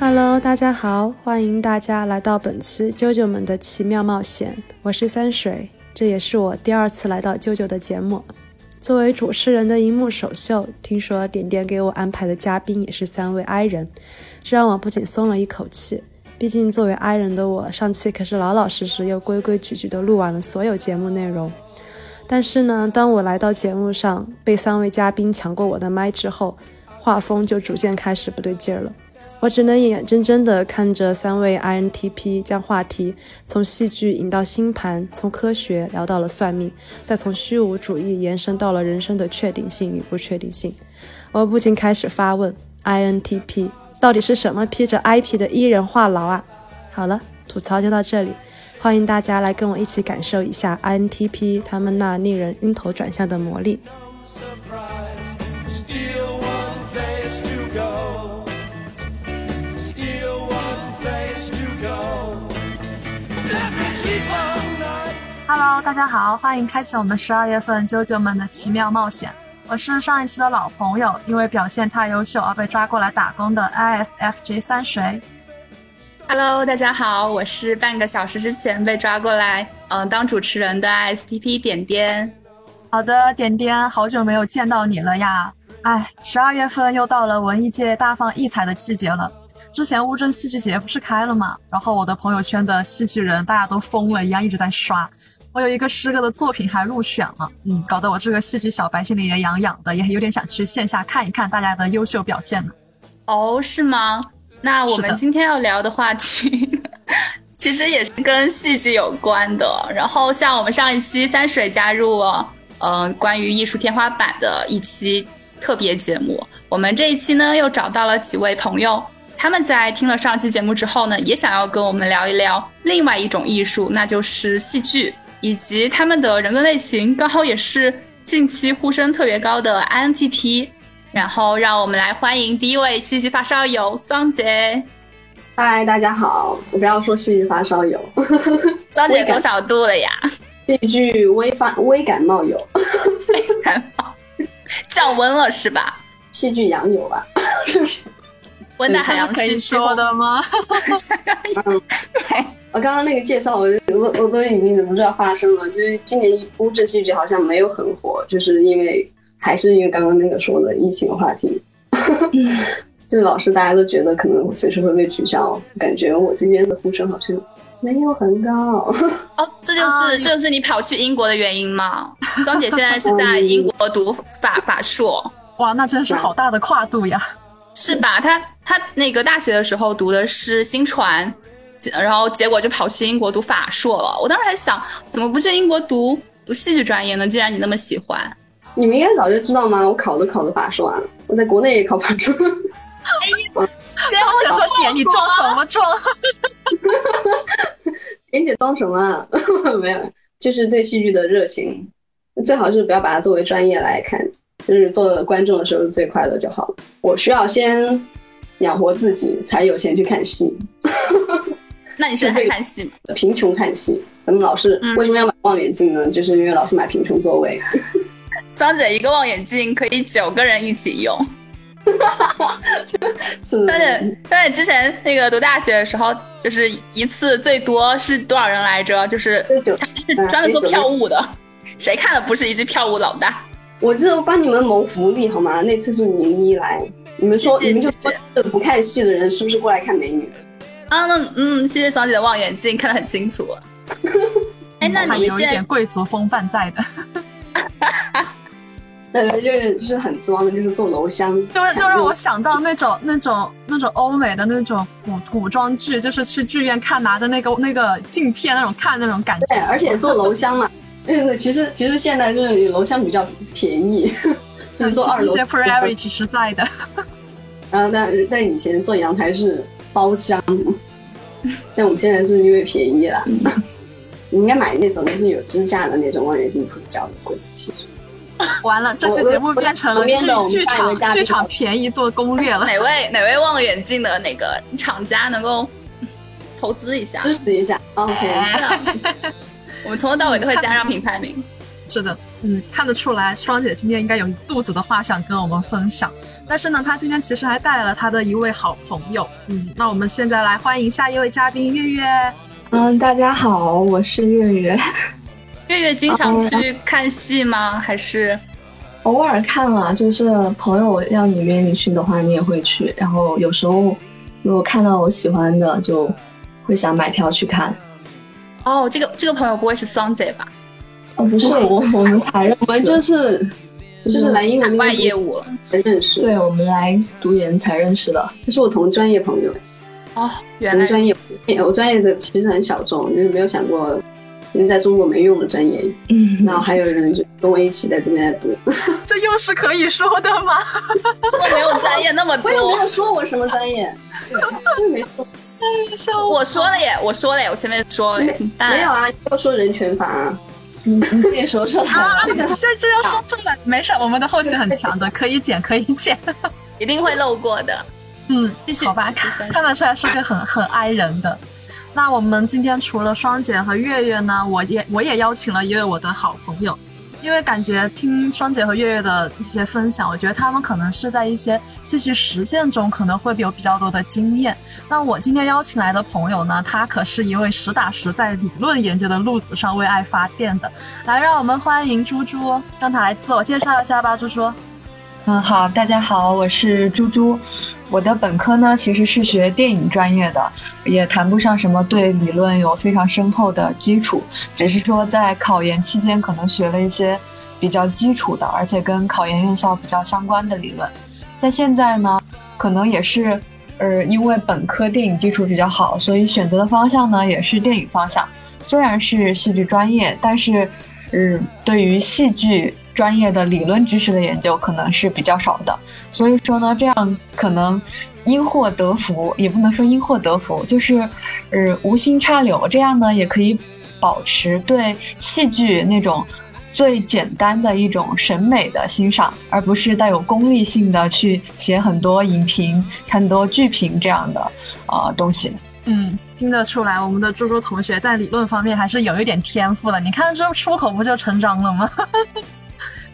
Hello，大家好，欢迎大家来到本期啾啾们的奇妙冒险。我是三水，这也是我第二次来到啾啾的节目。作为主持人的荧幕首秀，听说点点给我安排的嘉宾也是三位 I 人，这让我不仅松了一口气。毕竟作为 I 人的我，上期可是老老实实又规规矩矩的录完了所有节目内容。但是呢，当我来到节目上，被三位嘉宾抢过我的麦之后，画风就逐渐开始不对劲儿了。我只能眼睁睁地看着三位 INTP 将话题从戏剧引到星盘，从科学聊到了算命，再从虚无主义延伸到了人生的确定性与不确定性。我不禁开始发问：INTP 到底是什么披着 IP 的伊人话痨啊？好了，吐槽就到这里，欢迎大家来跟我一起感受一下 INTP 他们那令人晕头转向的魔力。Hello，大家好，欢迎开启我们十二月份啾啾们的奇妙冒险。我是上一期的老朋友，因为表现太优秀而被抓过来打工的 ISFJ 三水。Hello，大家好，我是半个小时之前被抓过来，嗯，当主持人的 ISTP 点点。好的，点点，好久没有见到你了呀。哎，十二月份又到了文艺界大放异彩的季节了。之前乌镇戏剧节不是开了吗？然后我的朋友圈的戏剧人大家都疯了一样，一直在刷。我有一个师哥的作品还入选了，嗯，搞得我这个戏剧小白心里也痒痒的，也有点想去线下看一看大家的优秀表现呢。哦，是吗？那我们今天要聊的话题，其实也是跟戏剧有关的。然后像我们上一期三水加入了，嗯，关于艺术天花板的一期特别节目。我们这一期呢，又找到了几位朋友，他们在听了上期节目之后呢，也想要跟我们聊一聊另外一种艺术，那就是戏剧。以及他们的人格类型刚好也是近期呼声特别高的 INTP，然后让我们来欢迎第一位戏剧发烧友桑杰。嗨，大家好，我不要说戏剧发烧友，桑杰多少度了呀？戏剧微发微感冒友，微感冒降温了是吧？戏剧阳友吧，温带海洋可以说的吗？我刚刚那个介绍，我我我都已经忍不住要发声了。就是今年乌镇戏剧好像没有很火，就是因为还是因为刚刚那个说的疫情话题，就是老师大家都觉得可能随时会被取消，感觉我今天的呼声好像没有很高。哦，这就是这就是你跑去英国的原因吗？双姐现在是在 英国读法法硕，哇，那真是好大的跨度呀，是吧？他他那个大学的时候读的是新传。然后结果就跑去英国读法硕了。我当时还想，怎么不去英国读读戏剧专业呢？既然你那么喜欢，你们应该早就知道吗？我考都考的法硕啊，我在国内也考法硕。哎呀，姐说点你装什么装？点姐装什么？没有，就是对戏剧的热情。最好是不要把它作为专业来看，就是做观众的时候最快乐就好了。我需要先养活自己，才有钱去看戏。那你是在看戏吗？贫穷看戏，咱们老师为什么要买望远镜呢？就是因为老是买贫穷座位。桑姐一个望远镜可以九个人一起用。是但是但是之前那个读大学的时候，就是一次最多是多少人来着？就是他是专门做票务的，谁看的不是一句票务老大？我这帮你们谋福利好吗？那次是宁一来，你们说你们就说不看戏的人是不是过来看美女？啊，那嗯，谢谢桑姐的望远镜看得很清楚。哎，那你有一点贵族风范在的。对，就是就是很装的，就是做楼箱，就是就让我想到那种那种那种欧美的那种古古装剧，就是去剧院看拿着那个那个镜片那种看那种感觉。对，而且做楼箱嘛，嗯，其实其实现在就是楼箱比较便宜，就是做二楼一些 free 其实在的。然后但但以前做阳台是。包厢，但我们现在是因为便宜了，你应该买那种就是有支架的那种望远镜，比较贵。其实，完了，这期节目变成了剧剧场剧场便宜做攻略了。哪位哪位望远镜的那个厂家能够 投资一下，支持一下？OK，我们从头到尾都会加上品牌名。是的，嗯，看得出来，双姐今天应该有一肚子的话想跟我们分享。但是呢，她今天其实还带来了她的一位好朋友。嗯，那我们现在来欢迎下一位嘉宾月月。嗯，大家好，我是月月。月月经常去看戏吗？还是偶尔看了？就是朋友要你约你去的话，你也会去。然后有时候如果看到我喜欢的，就会想买票去看。哦，这个这个朋友不会是双姐吧？哦，不是我，我们才认识，我们就是就是来英文外业务才认识。对，我们来读研才认识的，他是我同专业朋友。哦，原来专业，我专业的其实很小众，就是没有想过，因为在中国没用的专业。嗯，然后还有人就跟我一起在这边读，这又是可以说的吗？我没有专业那么多，我也没有说我什么专业，我也没说。我说了耶，我说了耶，我前面说了，没有啊，要说人权法啊。你你自己说出来啊！这个现在要说出来，没事，我们的后期很强的，可以剪，可以剪，一定会漏过的。嗯，继续好吧，看看得出来是个很很爱人的。那我们今天除了双姐和月月呢，我也我也邀请了一位我的好朋友。因为感觉听双姐和月月的一些分享，我觉得他们可能是在一些戏剧实践中可能会有比较多的经验。那我今天邀请来的朋友呢，他可是一位实打实在理论研究的路子上为爱发电的。来，让我们欢迎猪猪，让他来自我介绍一下吧，猪猪。嗯，好，大家好，我是猪猪。我的本科呢，其实是学电影专业的，也谈不上什么对理论有非常深厚的基础，只是说在考研期间可能学了一些比较基础的，而且跟考研院校比较相关的理论。在现在呢，可能也是，呃，因为本科电影基础比较好，所以选择的方向呢也是电影方向。虽然是戏剧专业，但是，嗯，对于戏剧。专业的理论知识的研究可能是比较少的，所以说呢，这样可能因祸得福，也不能说因祸得福，就是呃无心插柳，这样呢也可以保持对戏剧那种最简单的一种审美的欣赏，而不是带有功利性的去写很多影评、很多剧评这样的呃东西。嗯，听得出来，我们的猪猪同学在理论方面还是有一点天赋的。你看这出口不就成章了吗？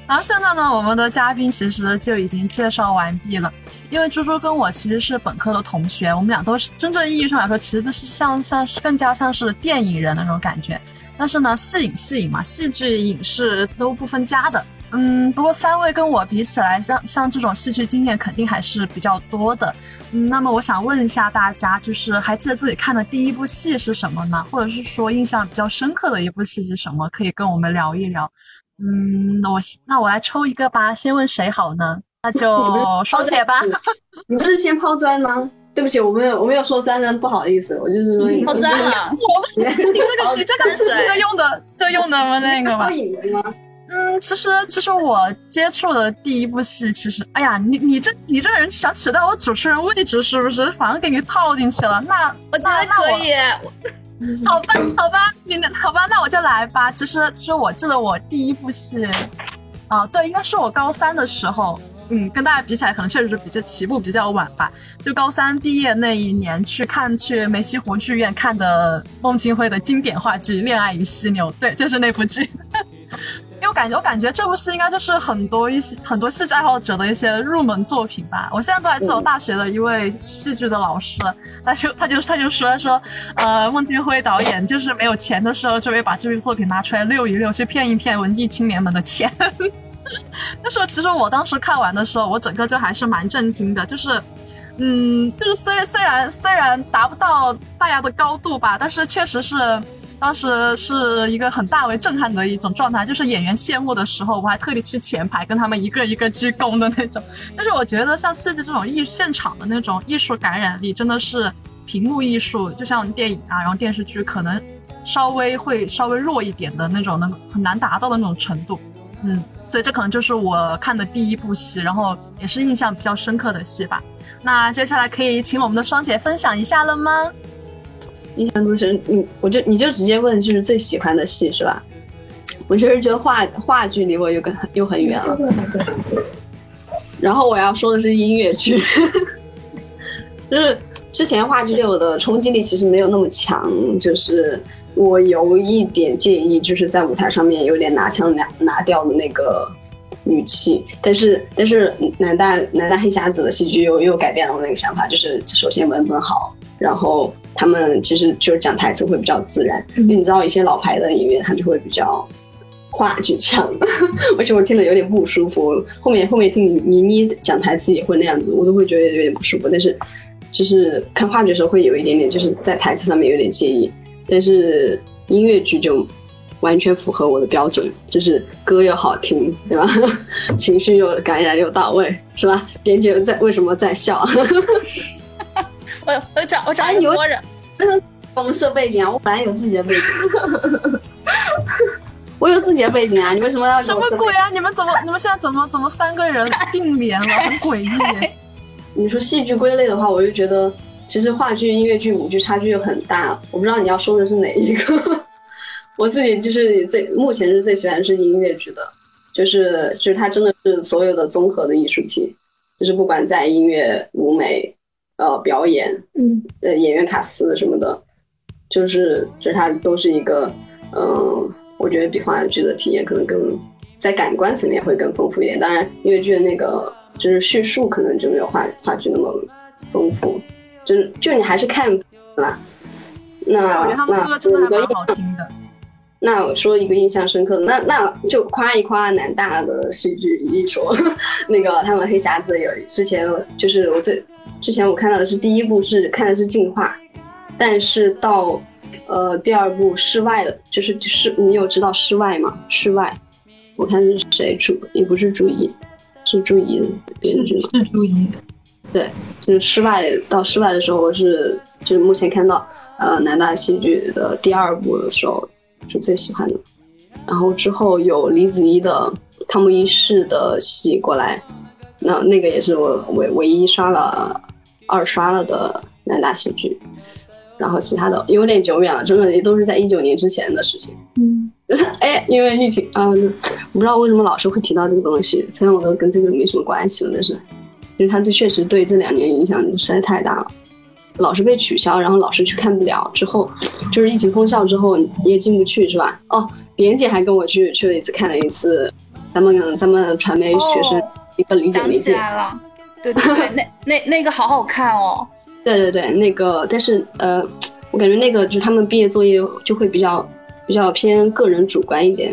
然后现在呢，我们的嘉宾其实就已经介绍完毕了。因为猪猪跟我其实是本科的同学，我们俩都是真正意义上来说，其实都是像像是更加像是电影人那种感觉。但是呢，戏影戏影嘛，戏剧影视都不分家的。嗯，不过三位跟我比起来，像像这种戏剧经验肯定还是比较多的。嗯，那么我想问一下大家，就是还记得自己看的第一部戏是什么呢？或者是说印象比较深刻的一部戏是什么？可以跟我们聊一聊。嗯，那我那我来抽一个吧，先问谁好呢？那就 双姐吧。你不是先抛砖吗？对不起，我没有我没有说砖呢，不好意思，我就是说抛砖了。我你这个你这个这用的这用的那个吗？嗯，其实其实我接触的第一部戏，其实哎呀，你你这你这个人想取代我主持人位置是不是？反正给你套进去了。那我觉得可以。好吧，好吧，你好吧，那我就来吧。其实，其实我记得我第一部戏，啊，对，应该是我高三的时候，嗯，跟大家比起来，可能确实是比较起步比较晚吧。就高三毕业那一年去看去梅溪湖剧院看的孟京辉的经典话剧《恋爱与犀牛》，对，就是那部剧。因为我感觉，我感觉这部戏应该就是很多一些很多戏剧爱好者的一些入门作品吧。我现在都还记得我大学的一位戏剧的老师，他就他就他就说说，呃，孟京辉导演就是没有钱的时候，就会把这部作品拿出来溜一溜，去骗一骗文艺青年们的钱。但是其实我当时看完的时候，我整个就还是蛮震惊的，就是，嗯，就是虽然虽然虽然达不到大家的高度吧，但是确实是。当时是一个很大为震撼的一种状态，就是演员谢幕的时候，我还特地去前排跟他们一个一个鞠躬的那种。但是我觉得像戏剧这种艺现场的那种艺术感染力，真的是屏幕艺术，就像电影啊，然后电视剧可能稍微会稍微弱一点的那种，能很难达到的那种程度。嗯，所以这可能就是我看的第一部戏，然后也是印象比较深刻的戏吧。那接下来可以请我们的双姐分享一下了吗？印象最深，你我就你就直接问，就是最喜欢的戏是吧？我就是觉得话话剧离我又跟又很远了。然后我要说的是音乐剧，就是之前话剧对我的冲击力其实没有那么强，就是我有一点介意，就是在舞台上面有点拿腔拿拿调的那个语气，但是但是南大南大黑匣子的戏剧又又改变了我那个想法，就是首先文本好，然后他们其实就是讲台词会比较自然，因为你知道一些老牌的演员他就会比较话剧腔，而且我听了有点不舒服，后面后面听倪妮讲台词也会那样子，我都会觉得有点不舒服，但是就是看话剧的时候会有一点点就是在台词上面有点介意。但是音乐剧就完全符合我的标准，就是歌又好听，对吧？情绪又感染又到位，是吧？点姐在为什么在笑？我我找我找一个人，为什么我们设背景啊？我本来有自己的背景，我有自己的背景啊！你为什么要什么鬼啊？你们怎么你们现在怎么怎么三个人并联了？很诡异。你说戏剧归类的话，我就觉得。其实话剧、音乐剧、舞剧差距又很大，我不知道你要说的是哪一个。我自己就是最目前是最喜欢是音乐剧的，就是就是它真的是所有的综合的艺术体，就是不管在音乐、舞美、呃表演，嗯，呃演员卡司什么的，就是就是它都是一个，嗯，我觉得比话剧的体验可能更在感官层面会更丰富一点。当然，音乐剧的那个就是叙述可能就没有话话剧那么丰富。就是就你还是看啦，那我觉得他们歌真的还蛮好听的。那我说一个印象深刻的，那那就夸一夸南大的戏剧一说，那个他们黑匣子有之前就是我最之前我看到的是第一部是看的是进化，但是到呃第二部室外的，就是室你有知道室外吗？室外，我看是谁主，也不是朱一，是朱一编剧是朱一。对，就是室外到室外的时候是，就是目前看到呃南大戏剧的第二部的时候是最喜欢的，然后之后有李子怡的《汤姆一世》的戏过来，那那个也是我唯唯一刷了二刷了的南大戏剧，然后其他的有点久远了，真的也都是在一九年之前的事情。嗯，哎，因为疫情啊，我不知道为什么老师会提到这个东西，虽然我都跟这个没什么关系了，但是。因为他这确实对这两年影响实在太大了，老是被取消，然后老是去看不了。之后就是疫情封校之后你也进不去，是吧？哦，点姐还跟我去去了一次，看了一次咱们咱们传媒学生一个理解媒介。想起来了，对对对，那那那个好好看哦。对对对，那个但是呃，我感觉那个就是他们毕业作业就会比较比较偏个人主观一点，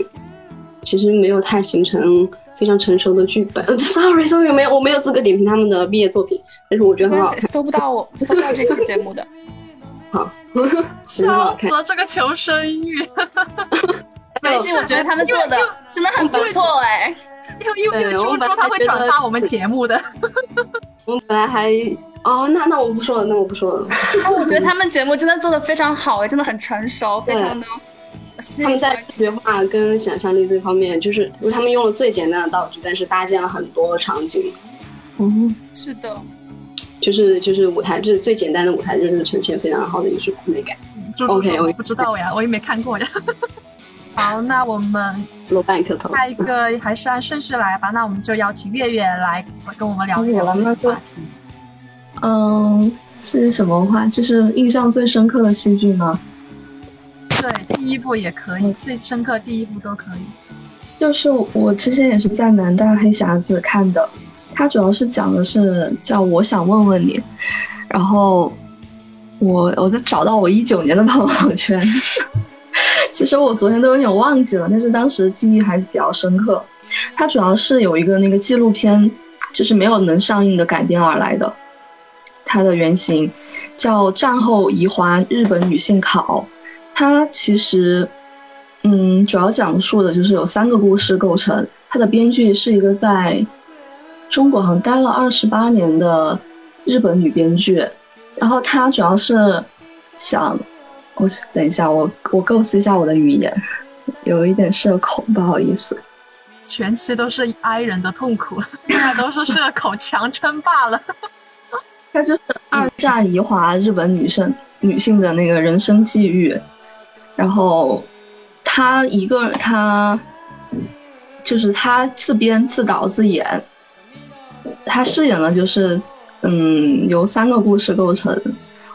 其实没有太形成。非常成熟的剧本。Sorry，Sorry，没有，我没有资格点评他们的毕业作品，但是我觉得很好看。搜不到我，搜不到这期节目的。好，笑死了，这个求生欲。最近我觉得他们做的真的很不错哎，因为因为因为猪猪他会转发我们节目的。我 们本来还哦，那那我不说了，那我不说了。我觉得他们节目真的做的非常好哎，真的很成熟，非常的。他们在视觉化跟想象力这方面，就是他们用了最简单的道具，但是搭建了很多场景。嗯，是的，就是就是舞台，就是最简单的舞台，就是呈现非常好的艺术美感。OK，我不知道呀，我也没看过呀。好，那我们落半颗头，下一个还是按顺序来吧。那我们就邀请月月来跟我们聊聊这个话题。嗯，是什么话？就是印象最深刻的戏剧吗？对，第一部也可以，最深刻第一部都可以。就是我之前也是在南大黑匣子看的，它主要是讲的是叫我想问问你，然后我我在找到我一九年的朋友圈，其实我昨天都有点忘记了，但是当时记忆还是比较深刻。它主要是有一个那个纪录片，就是没有能上映的改编而来的，它的原型叫《战后移华日本女性考》。它其实，嗯，主要讲述的就是有三个故事构成。它的编剧是一个在中国好像待了二十八年的日本女编剧，然后她主要是想，我等一下，我我构思一下我的语言，有一点社恐，不好意思。全期都是哀人的痛苦，那都是社恐强撑罢了。它就是二战移华日本女生女性的那个人生际遇。然后，他一个他，就是他自编自导自演，他饰演的就是，嗯，由三个故事构成。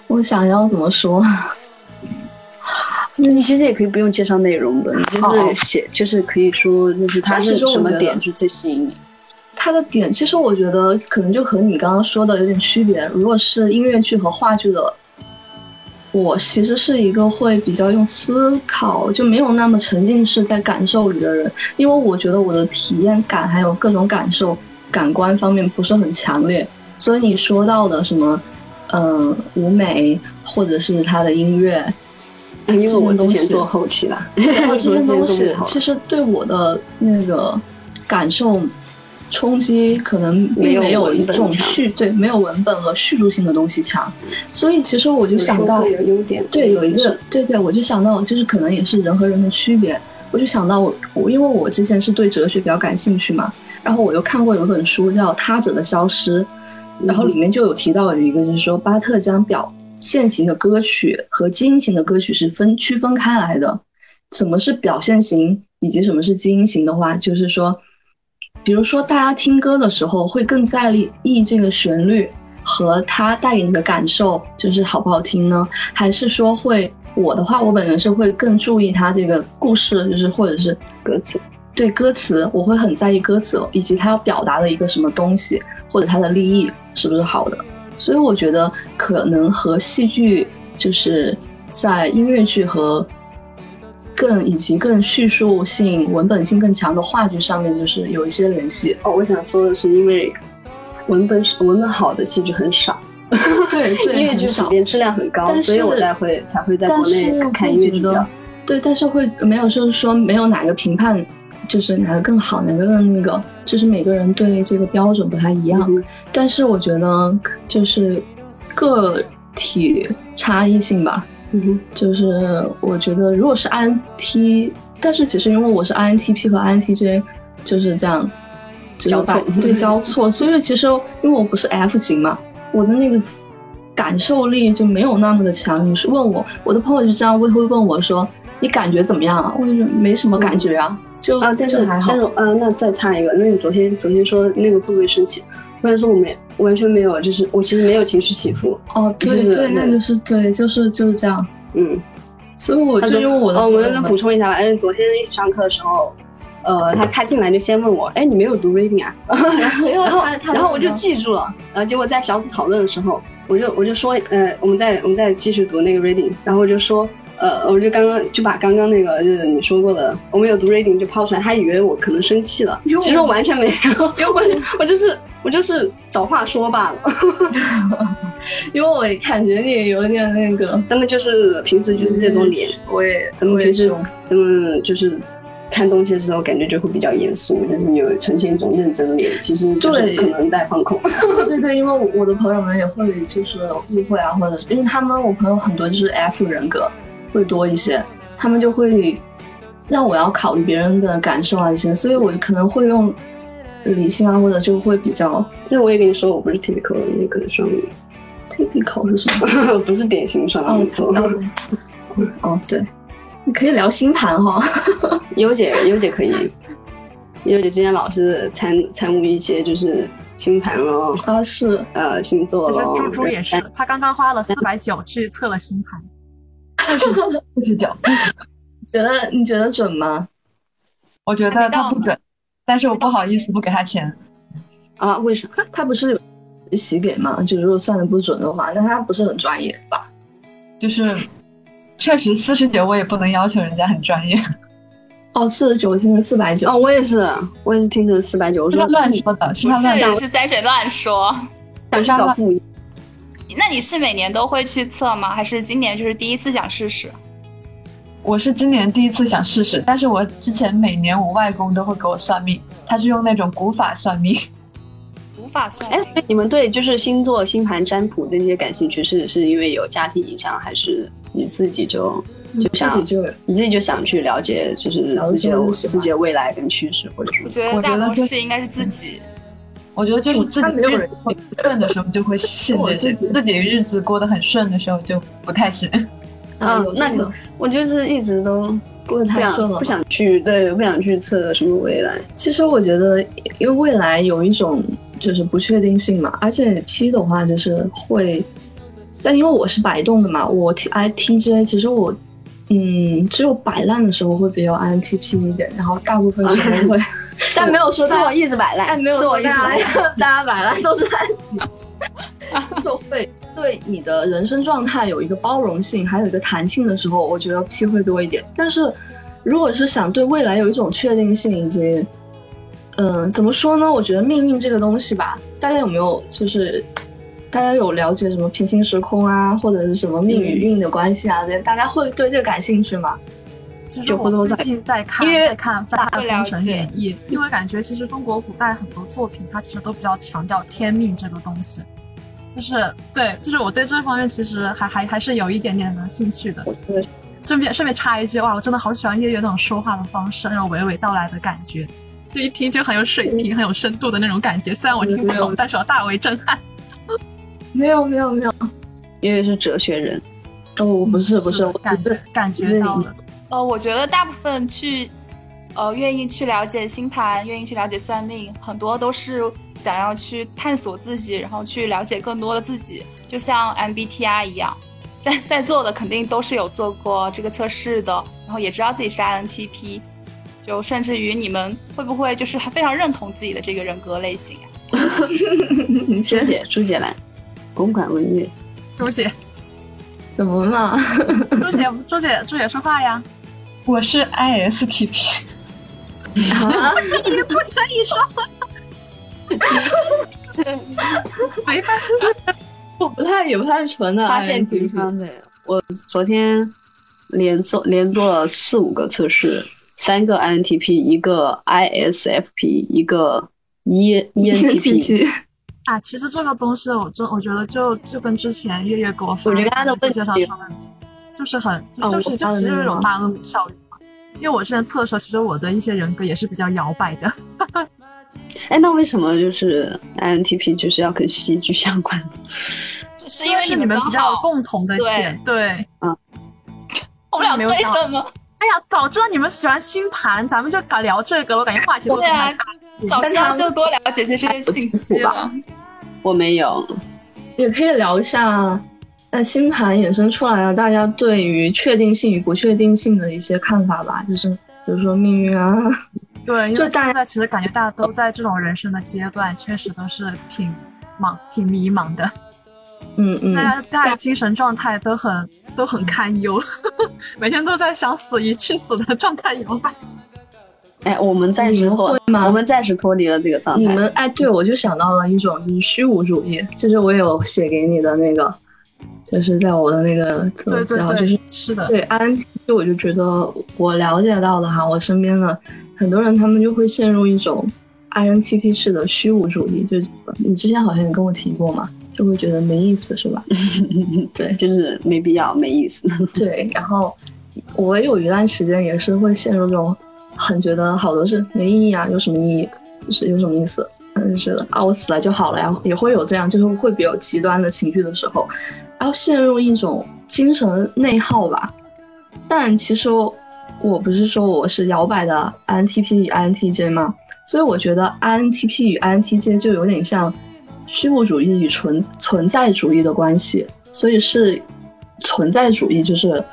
我想要怎么说？你其实也可以不用介绍内容的，你就是写，就是可以说，就是它是什么点是最吸引你。它的点，其实我觉得可能就和你刚刚说的有点区别。如果是音乐剧和话剧的，我其实是一个会比较用思考，就没有那么沉浸式在感受里的人，因为我觉得我的体验感还有各种感受、感官方面不是很强烈。所以你说到的什么，嗯，舞美或者是他的音乐。因为我之前做后期了，这些东西其实对我的那个感受冲击可能并没有一种叙对没有文本和叙述性的东西强，所以其实我就想到对有一个对对，我就想到就是可能也是人和人的区别，我就想到我我因为我之前是对哲学比较感兴趣嘛，然后我又看过有本书叫《他者的消失》，然后里面就有提到有一个就是说巴特将表。现行的歌曲和基因型的歌曲是分区分开来的。什么是表现型，以及什么是基因型的话，就是说，比如说大家听歌的时候会更在意这个旋律和它带给你的感受，就是好不好听呢？还是说会我的话，我本人是会更注意它这个故事，就是或者是歌词。对歌词，我会很在意歌词以及它要表达的一个什么东西，或者它的立意是不是好的。所以我觉得可能和戏剧就是在音乐剧和更以及更叙述性、文本性更强的话剧上面，就是有一些联系。哦，我想说的是，因为文本是文本好的戏剧很少，对，音乐剧普遍质量很高，所以我才会才会在国内看音乐剧的。对，但是会没有就是说没有哪个评判。就是哪个更好，哪个更那个，就是每个人对这个标准不太一样。但是我觉得就是个体差异性吧。嗯哼，就是我觉得如果是 INT，但是其实因为我是 INTP 和 INTJ，就是这样交错，对交错。所以其实因为我不是 F 型嘛，我的那个感受力就没有那么的强。你是问我，我的朋友就这样会会问我说：“你感觉怎么样啊？”我就说没什么感觉啊。就啊，但是但是啊，那再插一个，那你昨天昨天说那个会不会生气？我想说我没完全没有，就是我其实没有情绪起伏。哦，对对，那就是对，就是就是这样。嗯，所以我就因为我的，哦，我再补充一下吧。因为，昨天一起上课的时候，呃，他他进来就先问我，哎，你没有读 reading 啊？然后然后我就记住了。然后，结果在小组讨论的时候，我就我就说，呃，我们再我们再继续读那个 reading，然后我就说。呃，我就刚刚就把刚刚那个就是你说过的，我没有读 reading 就抛出来，他以为我可能生气了，其实我完全没有，因为我我就是我就是找话说罢了 因为我感觉你有点那个，咱们就是平时就是这种脸，我也咱们平时咱们就是看东西的时候感觉就会比较严肃，就是你有呈现一种认真脸，其实就是可能带放空。对对，因为我的朋友们也会就是误会啊，或者是因为他们我朋友很多就是 F 人格。会多一些，他们就会让我要考虑别人的感受啊这些，所以我可能会用理性啊，或者就会比较。那我也跟你说，我不是 typical 的那个双鱼，typical 是什么？不是典型双鱼座。哦，对，你可以聊星盘哈。优姐，优姐可以。优姐今天老是参参悟一些就是星盘哦。啊，是。呃，星座。就是猪猪也是，他刚刚花了四百九去测了星盘。不是讲，觉得你觉得准吗？我觉得他不准，但是我不好意思不给他钱啊？为什么？他不是有洗给吗？就如果算的不准的话，那他不是很专业吧？就是确实四十九，我也不能要求人家很专业。哦，四十九现在四百九。哦，我也是，我也是听成四百九。是他乱说的，是他乱是三水乱说，想去搞副业。那你是每年都会去测吗？还是今年就是第一次想试试？我是今年第一次想试试，但是我之前每年我外公都会给我算命，他是用那种古法算命。古法算？哎，你们对就是星座、星盘占卜那些感兴趣，是是因为有家庭影响，还是你自己就就想就你自己就想去了解，就是自己自己的未来跟趋势，或者说？我觉得大多数应该是自己。我觉得就是自己日子顺的时候就会信这些，自己日子过得很顺的时候就不太信。啊，那个我就是一直都过得太顺了，不想去，对，不想去测什么未来。其实我觉得，因为未来有一种就是不确定性嘛，而且 P 的话就是会，但因为我是摆动的嘛，我 T I T J，其实我嗯，只有摆烂的时候会比较 INTP 一点，然后大部分时候会，但没有说是我一直摆烂，但，没有是我一直大摆烂。大家摆烂都是 INTP，就会对你的人生状态有一个包容性，还有一个弹性的时候，我觉得 P 会多一点。但是如果是想对未来有一种确定性，以及嗯，怎么说呢？我觉得命运这个东西吧，大家有没有就是？大家有了解什么平行时空啊，或者是什么命与运的关系啊？这些大家会对这个感兴趣吗？就是我最近在看，因为看在看《封神演义》，因为感觉其实中国古代很多作品，它其实都比较强调天命这个东西。就是对，就是我对这方面其实还还还是有一点点的兴趣的。顺便顺便插一句，哇，我真的好喜欢月月那种说话的方式，那种娓娓道来的感觉，就一听就很有水平、很有深度的那种感觉。虽然我听不懂，但是我大为震撼。没有没有没有，因为是哲学人。哦，我不是不是，我感觉感觉到了。呃，我觉得大部分去，呃，愿意去了解星盘，愿意去了解算命，很多都是想要去探索自己，然后去了解更多的自己。就像 MBTI 一样，在在座的肯定都是有做过这个测试的，然后也知道自己是 INTP，就甚至于你们会不会就是非常认同自己的这个人格类型呀啊？朱姐，朱姐来。公馆文乐，朱姐，怎么了？朱姐，朱姐，朱姐说话呀！我是 ISTP，啊，你不可以说，没办法，我不太也不太纯的，发现挺方的。我昨天连做连做了四五个测试，三个 INTP，一个 ISFP，一个 E ENTP。啊，其实这个东西，我就我觉得就就跟之前月月给我发我觉得他的介绍说的，就是很就就是就其实有种大恶魔效应嘛。因为我之前测的时候，其实我的一些人格也是比较摇摆的。哎，那为什么就是 INTP 就是要跟戏剧相关？是因为是你们比较共同的点，对，嗯，我们俩为什么？哎呀，早知道你们喜欢星盘，咱们就搞聊这个了。我感觉话题都对啊，早知道就多了解些这些信息了。我没有，也可以聊一下，那星盘衍生出来了，大家对于确定性与不确定性的一些看法吧，就是比如说命运啊，对，就大家其实感觉大家都在这种人生的阶段，确实都是挺茫、挺迷茫的。嗯嗯，大家大家精神状态都很都很堪忧，每天都在想死与去死的状态摇摆。哎，我们暂时脱，我们暂时脱离了这个状态。你们哎，对，我就想到了一种就是虚无主义，就是我有写给你的那个，就是在我的那个自我介绍，就是是的，对安，就我就觉得我了解到的哈，我身边的很多人他们就会陷入一种 INTP 式的虚无主义，就是你之前好像也跟我提过嘛，就会觉得没意思是吧？对，就是没必要，没意思。对，然后我有一段时间也是会陷入这种。很觉得好多事没意义啊，有什么意义？就是有什么意思？嗯，是的啊，我死了就好了呀，也会有这样，就是会比较极端的情绪的时候，然后陷入一种精神内耗吧。但其实我不是说我是摇摆的 INTP 与 INTJ 吗？所以我觉得 INTP 与 INTJ 就有点像虚无主义与存存在主义的关系，所以是存在主义，就是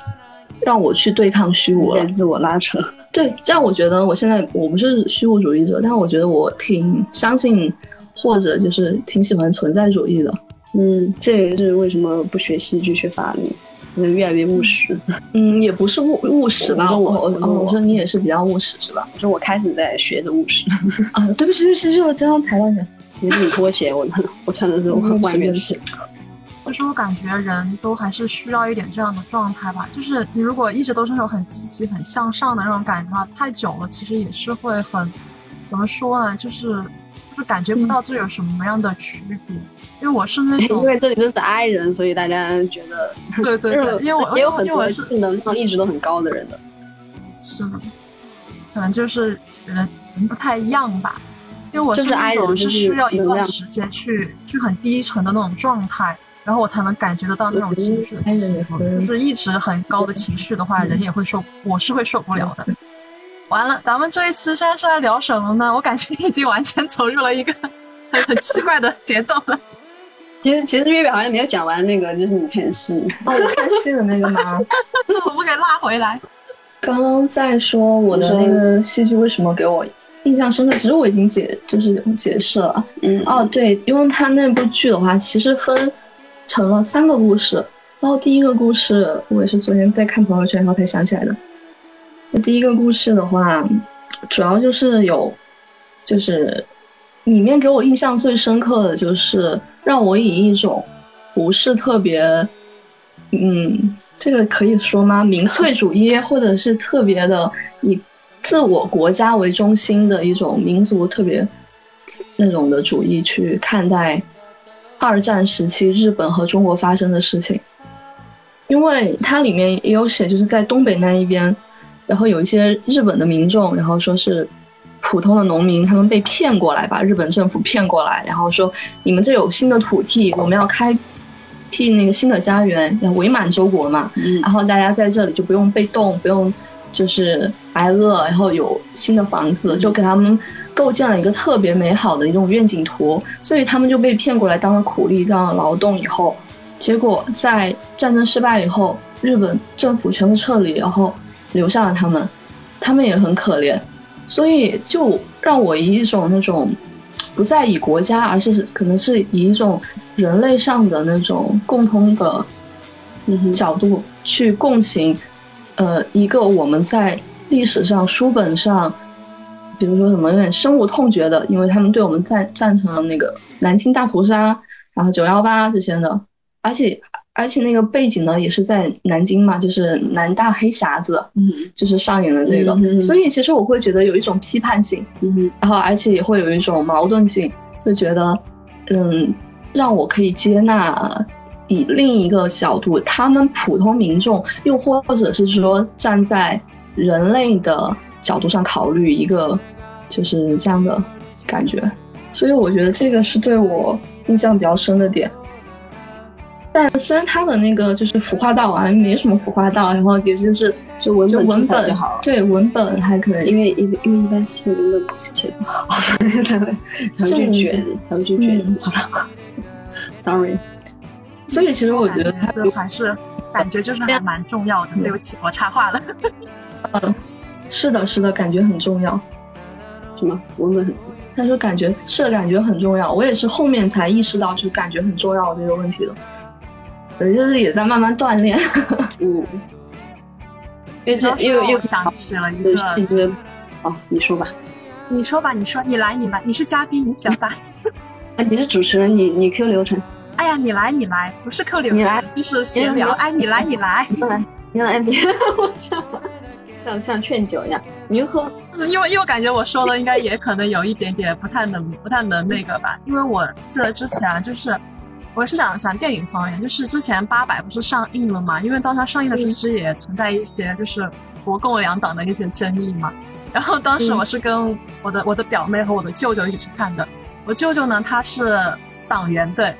让我去对抗虚无了，自我拉扯。对，这样我觉得我现在我不是虚无主义者，但我觉得我挺相信或者就是挺喜欢存在主义的。嗯，这也是为什么不学戏剧学法律，能越来越务实。嗯，也不是务务实吧？我我我我说你也是比较务实是吧？我说我开始在学着务实。啊，对不起对不起，是我经常踩到你。你是拖鞋，我我穿的是外面的鞋。就是我感觉人都还是需要一点这样的状态吧，就是你如果一直都是那种很积极、很向上的那种感觉的话，太久了其实也是会很，怎么说呢？就是就是感觉不到这有什么样的区别。因为我是那种，因为这里都是 I 人，所以大家觉得对对对，因为我也有很多能量一直都很高的人的。是的，可能就是人人不太一样吧。因为我是那种是需要一段时间去去很低沉的那种状态。然后我才能感觉得到那种情绪的起伏，就是一直很高的情绪的话，人也会受，我是会受不了的。完了，咱们这一期现在是在聊什么呢？我感觉已经完全走入了一个很很奇怪的节奏了。其实其实月月好像没有讲完那个，就是你看戏哦，我看戏的那个吗？我们给拉回来。刚刚在说我的那个戏剧为什么给我印象深刻，其实我已经解就是解释了。嗯，哦，对，因为他那部剧的话，其实分成了三个故事。然后第一个故事，我也是昨天在看朋友圈，然后才想起来的。这第一个故事的话，主要就是有，就是里面给我印象最深刻的就是让我以一种不是特别，嗯，这个可以说吗？民粹主义，或者是特别的以自我国家为中心的一种民族特别那种的主义去看待二战时期日本和中国发生的事情，因为它里面也有写，就是在东北那一边。然后有一些日本的民众，然后说是普通的农民，他们被骗过来，把日本政府骗过来，然后说你们这有新的土地，我们要开辟那个新的家园，要伪满洲国嘛。然后大家在这里就不用被冻，不用就是挨饿，然后有新的房子，就给他们构建了一个特别美好的一种愿景图。所以他们就被骗过来当了苦力，当了劳动以后，结果在战争失败以后，日本政府全部撤离，然后。留下了他们，他们也很可怜，所以就让我以一种那种不再以国家，而是可能是以一种人类上的那种共通的角度去共情，呃，一个我们在历史上书本上，比如说什么有点深恶痛绝的，因为他们对我们赞赞成了那个南京大屠杀，然后九幺八这些的，而且。而且那个背景呢，也是在南京嘛，就是南大黑匣子，嗯，就是上演的这个，所以其实我会觉得有一种批判性，嗯，然后而且也会有一种矛盾性，就觉得，嗯，让我可以接纳以另一个角度，他们普通民众，又或者是说站在人类的角度上考虑一个，就是这样的感觉，所以我觉得这个是对我印象比较深的点。但虽然他的那个就是腐化道啊，没什么腐化道，然后也就是就文就文本就好，对文本还可以，因为因为因为一般是文本写不好，他会他会去卷，他会去卷，好了，sorry。所以其实我觉得他还是感觉就是还蛮重要的。对不起，我插话了。嗯，是的，是的，感觉很重要。什么文本很？他说感觉是感觉很重要，我也是后面才意识到就感觉很重要这个问题的。就是也在慢慢锻炼，嗯，因为这又又想起了一个，哦，你说吧，你说吧，你说，你来，你来，你是嘉宾，你比较大，哎，你是主持人，你你 Q 流程，哎呀，你来，你来，不是 Q 流程，你来，就是闲聊，哎，你来，你来，你来，你来，别，我像像像劝酒一样，你喝，因为因为感觉我说的应该也可能有一点点不太能不太能那个吧，因为我记得之前就是。我是想讲电影方面，就是之前八佰不是上映了嘛？因为当它上映的时候，其实也存在一些就是国共两党的一些争议嘛。然后当时我是跟我的我的表妹和我的舅舅一起去看的。我舅舅呢，他是党员对。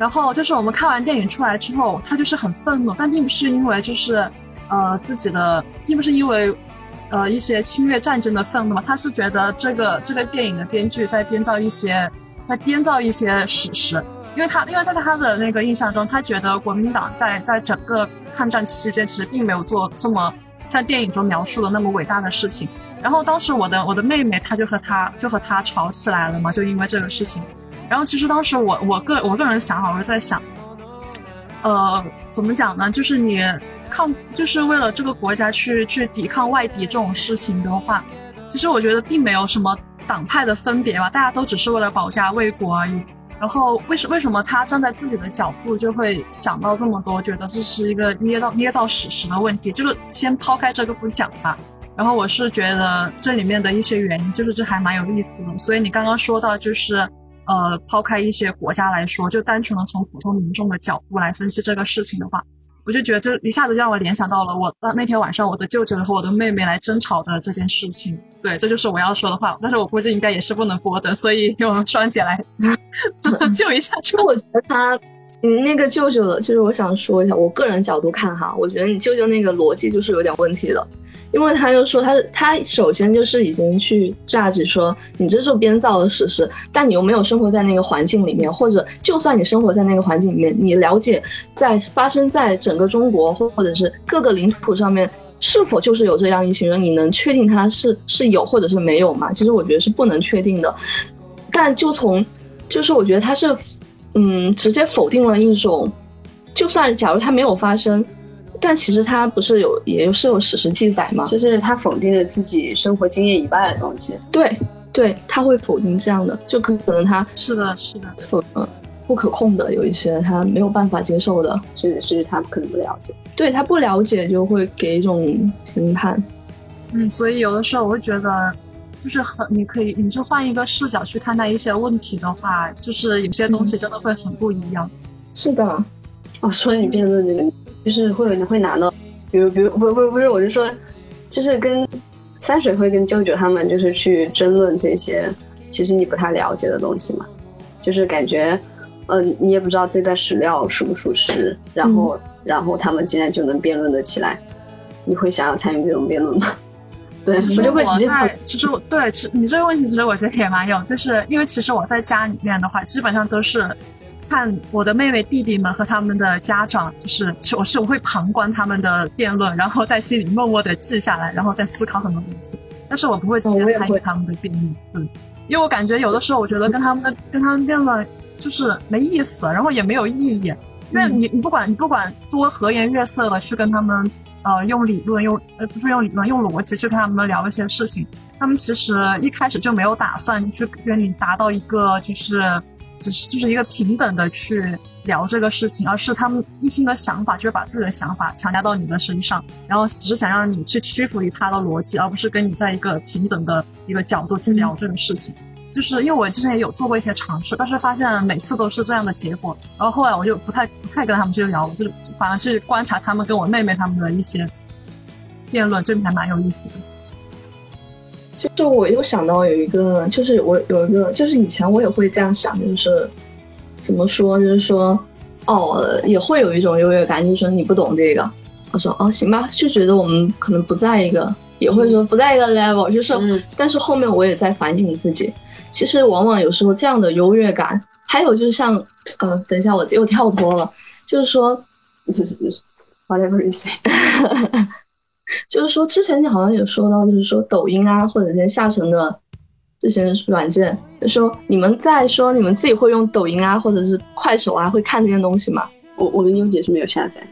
然后就是我们看完电影出来之后，他就是很愤怒，但并不是因为就是呃自己的，并不是因为呃一些侵略战争的愤怒嘛。他是觉得这个这个电影的编剧在编造一些在编造一些史实。因为他，因为在他的那个印象中，他觉得国民党在在整个抗战期间，其实并没有做这么像电影中描述的那么伟大的事情。然后当时我的我的妹妹，她就和他就和他吵起来了嘛，就因为这个事情。然后其实当时我我个我个人想法，我是在想，呃，怎么讲呢？就是你抗，就是为了这个国家去去抵抗外敌这种事情的话，其实我觉得并没有什么党派的分别吧，大家都只是为了保家卫国而已。然后为什为什么他站在自己的角度就会想到这么多，觉得这是一个捏造捏造史实的问题？就是先抛开这个不讲吧。然后我是觉得这里面的一些原因，就是这还蛮有意思的。所以你刚刚说到，就是呃，抛开一些国家来说，就单纯的从普通民众的角度来分析这个事情的话，我就觉得这一下子让我联想到了我那天晚上我的舅舅和我的妹妹来争吵的这件事情。对，这就是我要说的话，但是我估计应该也是不能播的，所以用双姐来 救一下。其实我觉得他你那个舅舅的，其实我想说一下，我个人角度看哈，我觉得你舅舅那个逻辑就是有点问题的，因为他就说他他首先就是已经去榨取说你这是编造的史实，但你又没有生活在那个环境里面，或者就算你生活在那个环境里面，你了解在发生在整个中国或或者是各个领土上面是否就是有这样一群人，你能确定他是是有或者是没有吗？其实我觉得是不能确定的，但就从就是我觉得他是。嗯，直接否定了一种，就算假如他没有发生，但其实他不是有，也是有史实记载吗？就是他否定了自己生活经验以外的东西。对，对，他会否定这样的，就可可能他是的，是的，否嗯不可控的有一些他没有办法接受的，是是他可能不了解，对他不了解就会给一种评判。嗯，所以有的时候我会觉得。就是很，你可以，你就换一个视角去看待一些问题的话，就是有些东西真的会很不一样。是的，哦，说你辩论这个，就是会有人会拿到，比如，比如，不不不是，我是说，就是跟三水会跟舅舅他们就是去争论这些，其实你不太了解的东西嘛，就是感觉，嗯，你也不知道这段史料属不属实，然后，然后他们竟然就能辩论得起来，你会想要参与这种辩论吗？对，我就会直接在。其实我对，其你这个问题其实我觉得也蛮有，就是因为其实我在家里面的话，基本上都是看我的妹妹弟弟们和他们的家长，就是我是我会旁观他们的辩论，然后在心里默默的记下来，然后再思考很多东西。但是我不会直接参与他们的辩论，对，因为我感觉有的时候我觉得跟他们的跟他们辩论就是没意思，然后也没有意义，因为你你不管你不管多和颜悦色的去跟他们。呃，用理论，用呃不是用理论，用逻辑去跟他们聊一些事情。他们其实一开始就没有打算去跟你达到一个就是，只是就是一个平等的去聊这个事情，而是他们一心的想法就是把自己的想法强加到你的身上，然后只是想让你去屈服于他的逻辑，而不是跟你在一个平等的一个角度去聊这个事情。就是因为我之前也有做过一些尝试，但是发现每次都是这样的结果。然后后来我就不太不太跟他们去聊，我就是反而去观察他们跟我妹妹他们的一些辩论，这还蛮有意思的。就是我又想到有一个，就是我有一个，就是以前我也会这样想，就是怎么说，就是说哦，也会有一种优越感，就是说你不懂这个，我说哦行吧，就觉得我们可能不在一个，也会说不在一个 level，就是，但是后面我也在反省自己。其实往往有时候这样的优越感，还有就是像，呃，等一下我又跳脱了，就是说，whatever you say，就是说之前你好像有说到，就是说抖音啊，或者这些下沉的这些软件，就说你们在说你们自己会用抖音啊，或者是快手啊，会看这些东西吗？我我跟优姐是没有下载，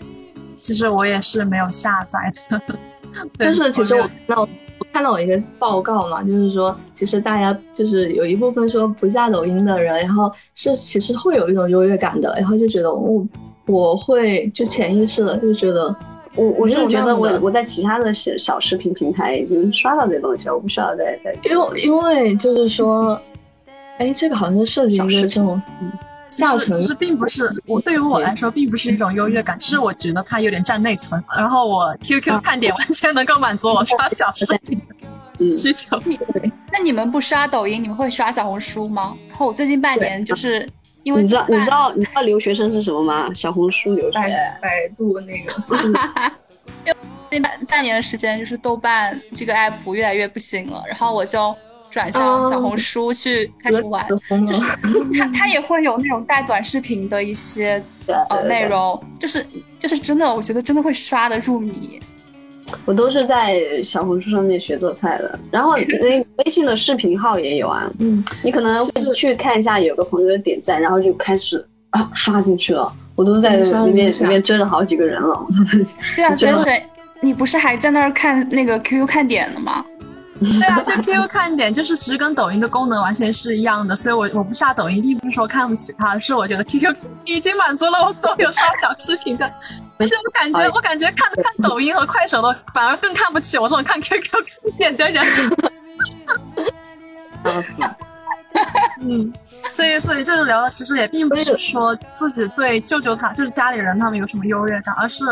其实我也是没有下载的，但是其实我那。看到我一个报告嘛，就是说，其实大家就是有一部分说不下抖音的人，然后是其实会有一种优越感的，然后就觉得我我会就潜意识的就觉得我我是觉得我我在其他的小小视频平台已经刷到这东西了，我不需要再再因为因为就是说，哎，这个好像是涉及一个这种。其实其实并不是我对于我来说并不是一种优越感，其实我觉得它有点占内存。然后我 QQ 看点完全能够满足我刷小 视频需求。你那你们不刷抖音，你们会刷小红书吗？然后我最近半年就是因为你知道你知道你知道留学生是什么吗？小红书留学，百度那个。那半半年的时间，就是豆瓣这个 app 越来越不行了，然后我就。转向小红书去开始玩，就是它它也会有那种带短视频的一些呃内容，就是就是真的，我觉得真的会刷的入迷。我都是在小红书上面学做菜的，然后 那微信的视频号也有啊。嗯，你可能去看一下，有个朋友点赞，然后就开始啊刷进去了。我都在里面里面追了好几个人了。对啊，泉水，你不是还在那儿看那个 QQ 看点的吗？对啊，就 QQ 看点，就是其实跟抖音的功能完全是一样的，所以我我不下抖音，并不是说看不起它，是我觉得 QQ 已经满足了我所有刷小视频的。但是我感觉，我感觉看看抖音和快手的，反而更看不起我这种看 QQ 看点的人。嗯，所以所以这个聊的其实也并不是说自己对舅舅他，就是家里人他们有什么优越感，而是。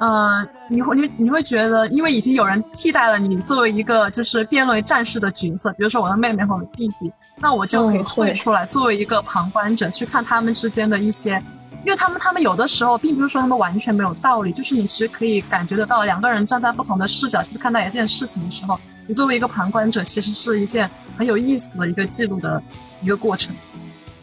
嗯，你会你你会觉得，因为已经有人替代了你作为一个就是辩论战士的角色，比如说我的妹妹和我的弟弟，那我就可以退出来，作为一个旁观者去看他们之间的一些因为他们他们有的时候并不是说他们完全没有道理，就是你其实可以感觉得到，两个人站在不同的视角去看待一件事情的时候，你作为一个旁观者，其实是一件很有意思的一个记录的一个过程。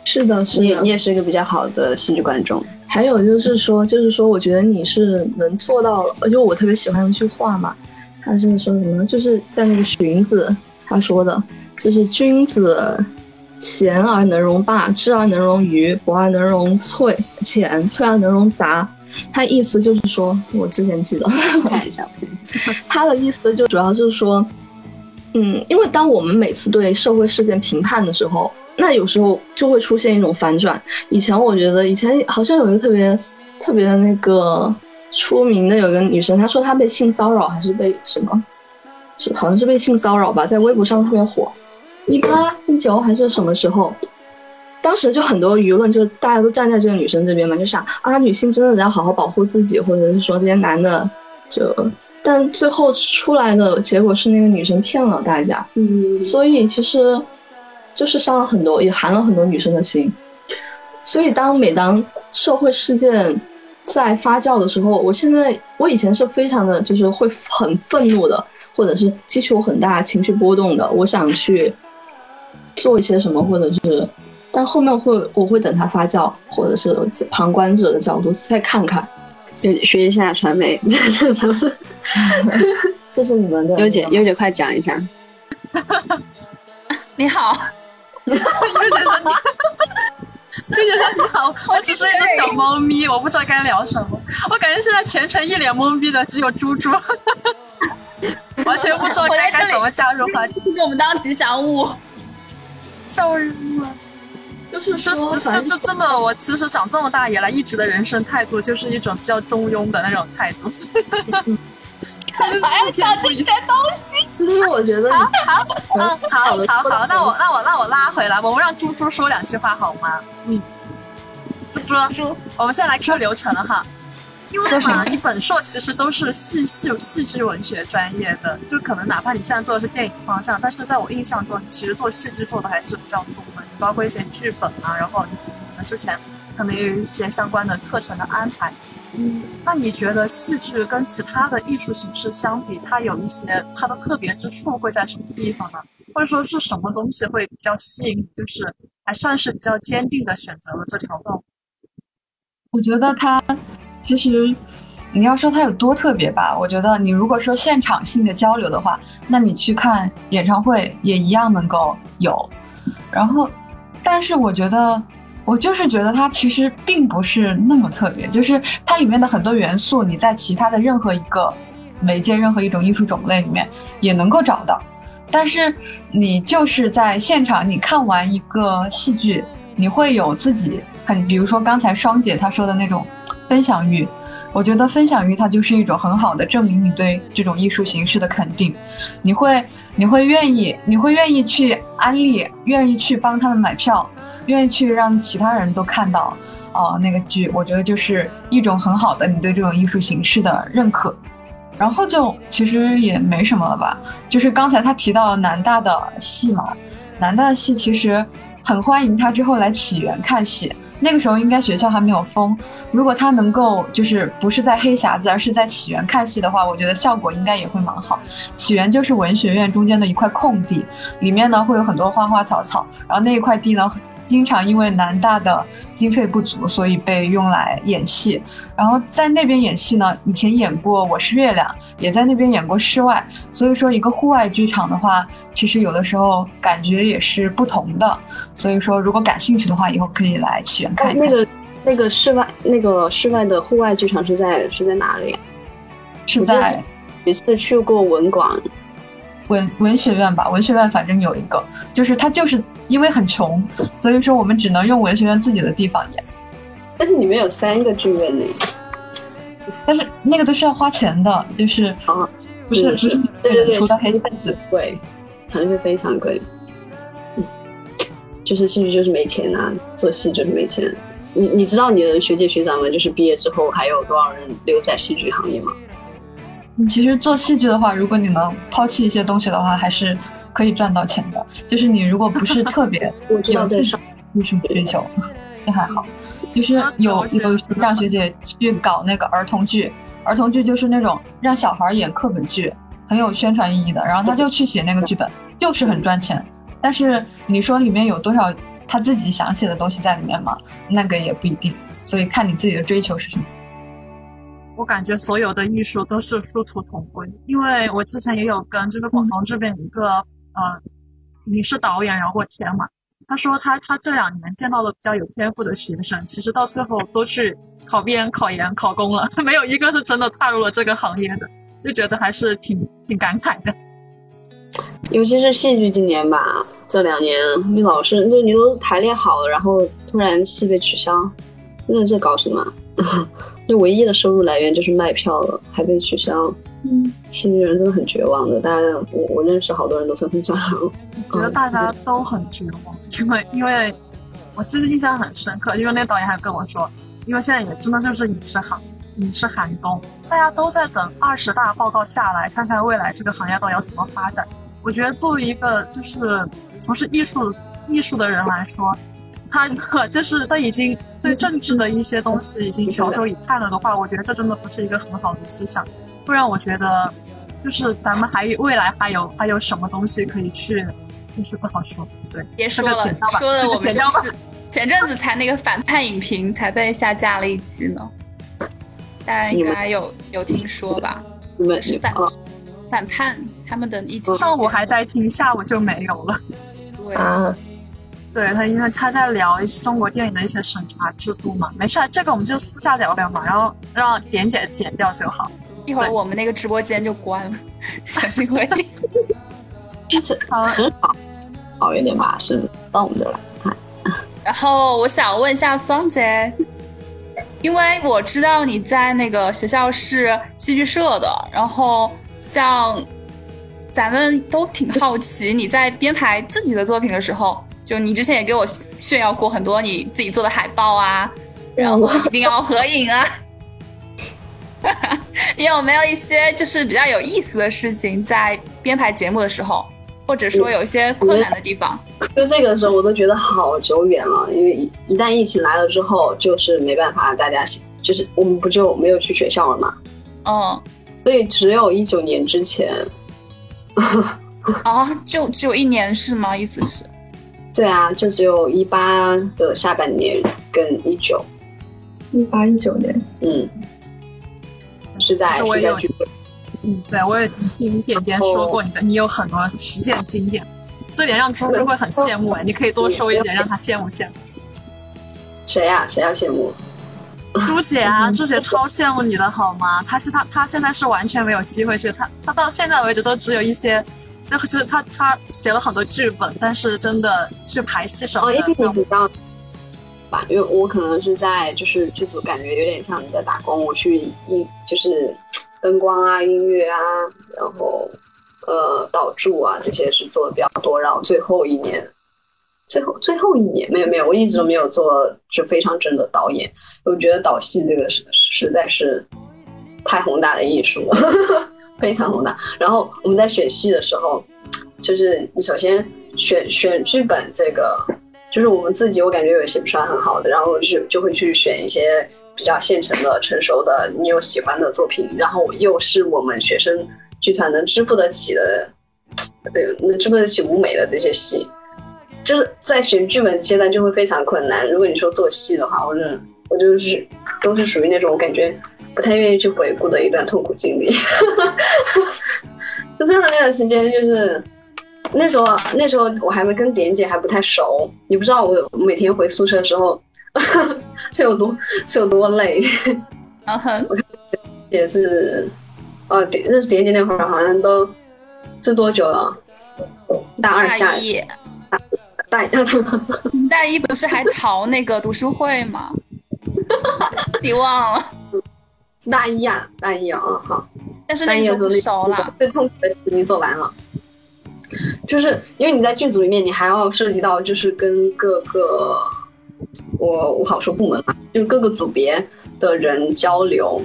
是的，是的，你你也是一个比较好的戏剧观众。还有就是说，就是说，我觉得你是能做到，因为我特别喜欢一句话嘛，他是说什么呢？就是在那个荀子他说的，就是君子贤而能容霸，智而能容愚，博而能容粹，浅粹而能容杂。他意思就是说，我之前记得看一下，他的意思就主要就是说，嗯，因为当我们每次对社会事件评判的时候。那有时候就会出现一种反转。以前我觉得，以前好像有一个特别特别的那个出名的有一个女生，她说她被性骚扰还是被什么，是好像是被性骚扰吧，在微博上特别火。一八一九还是什么时候？当时就很多舆论就大家都站在这个女生这边嘛，就想啊，女性真的要好好保护自己，或者是说这些男的就……但最后出来的结果是那个女生骗了大家。嗯，所以其实。就是伤了很多，也寒了很多女生的心。所以，当每当社会事件在发酵的时候，我现在我以前是非常的，就是会很愤怒的，或者是激起我很大情绪波动的。我想去做一些什么，或者是，但后面会我会等它发酵，或者是旁观者的角度再看看，学一下传媒。这是你们的 优姐，优姐快讲一下。你好。又觉得你，又觉得你好，我只是一只小猫咪，我不知道该聊什么。我感觉现在全程一脸懵逼的只有猪猪，完全不知道该该怎么加入话题，给我们当吉祥物，笑人了。就是这其实就就真的，我其实长这么大以来一直的人生态度就是一种比较中庸的那种态度。还要讲这些东西，其实我觉得好好嗯好好好，那我那我那我拉回来，我们让猪猪说两句话好吗？嗯，猪猪猪，我们现在来 Q 流程了哈，因为嘛，你本硕其实都是戏戏戏剧文学专业的，就可能哪怕你现在做的是电影方向，但是在我印象中，你其实做戏剧做的还是比较多的，你包括一些剧本啊，然后你们之前可能也有一些相关的课程的安排。嗯，那你觉得戏剧跟其他的艺术形式相比，它有一些它的特别之处会在什么地方呢？或者说是什么东西会比较吸引你，就是还算是比较坚定的选择了这条道？我觉得它其实你要说它有多特别吧，我觉得你如果说现场性的交流的话，那你去看演唱会也一样能够有。然后，但是我觉得。我就是觉得它其实并不是那么特别，就是它里面的很多元素，你在其他的任何一个媒介、任何一种艺术种类里面也能够找到。但是你就是在现场，你看完一个戏剧，你会有自己很，比如说刚才双姐她说的那种分享欲。我觉得分享欲它就是一种很好的证明你对这种艺术形式的肯定。你会你会愿意你会愿意去安利，愿意去帮他们买票。愿意去让其他人都看到，哦，那个剧，我觉得就是一种很好的你对这种艺术形式的认可，然后就其实也没什么了吧。就是刚才他提到南大的戏嘛，南大的戏其实很欢迎他之后来起源看戏。那个时候应该学校还没有封，如果他能够就是不是在黑匣子，而是在起源看戏的话，我觉得效果应该也会蛮好。起源就是文学院中间的一块空地，里面呢会有很多花花草草，然后那一块地呢。经常因为南大的经费不足，所以被用来演戏。然后在那边演戏呢，以前演过《我是月亮》，也在那边演过室外。所以说，一个户外剧场的话，其实有的时候感觉也是不同的。所以说，如果感兴趣的话，以后可以来起源看一看。那个那个室外那个室外的户外剧场是在是在哪里？是在一次去过文广。文文学院吧，文学院反正有一个，就是他就是因为很穷，所以说我们只能用文学院自己的地方演。但是里面有三个剧院呢，但是那个都是要花钱的，就是啊，不是不是对对对，除了黑子贵，场地非常贵。嗯，就是戏剧就是没钱呐，做戏就是没钱。你你知道你的学姐学长们就是毕业之后还有多少人留在戏剧行业吗？其实做戏剧的话，如果你能抛弃一些东西的话，还是可以赚到钱的。就是你如果不是特别 有这艺术追求，也还好。就是有有学长学姐去搞那个儿童剧，儿童剧就是那种让小孩演课本剧，很有宣传意义的。然后他就去写那个剧本，就是很赚钱。但是你说里面有多少他自己想写的东西在里面吗？那个也不一定。所以看你自己的追求是什么。我感觉所有的艺术都是殊途同归，因为我之前也有跟就是广东这边一个呃影视导演聊过天嘛，他说他他这两年见到了比较有天赋的学生，其实到最后都去考编、考研、考公了，没有一个是真的踏入了这个行业的，就觉得还是挺挺感慨的。尤其是戏剧今年吧，这两年你老是就你都排练好了，然后突然戏被取消。那这搞什么？就唯一的收入来源就是卖票了，还被取消。嗯，戏剧人真的很绝望的。大家，我我认识好多人都纷纷转行。我觉得大家都很绝望，因为因为我其实印象很深刻，因为那导演还跟我说，因为现在也真的就是影视行影视寒冬，大家都在等二十大报告下来，看看未来这个行业到底要怎么发展。我觉得作为一个就是从事艺术艺术的人来说。他就是他已经对政治的一些东西已经翘首以盼了的话，我觉得这真的不是一个很好的迹象。不然我觉得，就是咱们还未来还有还有什么东西可以去，就是不好说。对，别说了，说的我们就是前阵子才那个反叛影评才被下架了一期呢，大家应该有有听说吧？是反反叛他们的一期，上午还在听，下午就没有了。对。对他，因为他在聊一些中国电影的一些审查制度嘛，没事，这个我们就私下聊聊嘛，然后让点姐剪掉就好。一会儿我们那个直播间就关了，小心会议。好，好，好一点吧，是到我们这来看。然后我想问一下双姐，因为我知道你在那个学校是戏剧社的，然后像咱们都挺好奇你在编排自己的作品的时候。就你之前也给我炫耀过很多你自己做的海报啊，然后一定要合影啊。你有没有一些就是比较有意思的事情在编排节目的时候，或者说有一些困难的地方？就这个的时候，我都觉得好久远了，因为一旦疫情来了之后，就是没办法，大家就是我们不就没有去学校了吗。嗯，所以只有一九年之前。啊，就只有一年是吗？意思是？对啊，就只有一八的下半年跟一九，一八一九年，嗯，是在是在剧嗯，对，我也听点点说过你的，你有很多实践经验，这点让猪猪会很羡慕哎，你可以多说一点，让他羡慕羡慕。谁呀？谁要羡慕？朱姐啊，朱姐超羡慕你的好吗？她是她，她现在是完全没有机会去，她她到现在为止都只有一些。就是他，他写了很多剧本，但是真的去排戏什么的，因为比较吧，因为我可能是在就是剧组，感觉有点像你在打工，我去音就是灯光啊、音乐啊，然后呃导助啊这些是做的比较多，然后最后一年，最后最后一年没有没有，我一直都没有做就非常真的导演，我觉得导戏这个是实在是太宏大的艺术了。非常宏大。然后我们在选戏的时候，就是你首先选选剧本，这个就是我们自己，我感觉有些不算很好的，然后就就会去选一些比较现成的、成熟的，你有喜欢的作品，然后又是我们学生剧团能支付得起的，对，能支付得起舞美的这些戏，就是在选剧本阶段就会非常困难。如果你说做戏的话，我是我就是都是属于那种我感觉。不太愿意去回顾的一段痛苦经历，就真的那段时间，就是那时候，那时候我还没跟点姐还不太熟，你不知道我每天回宿舍的时候 是有多是有多累。嗯哼，也是，呃，认识点姐那会儿好像都是多久了？大二下一，大一，大一不是还逃那个读书会吗？你忘了？大一呀，大一啊，好。但是那时候不熟了，最痛苦的事情做完了。就是因为你在剧组里面，你还要涉及到，就是跟各个我我好说部门嘛，就是各个组别的人交流，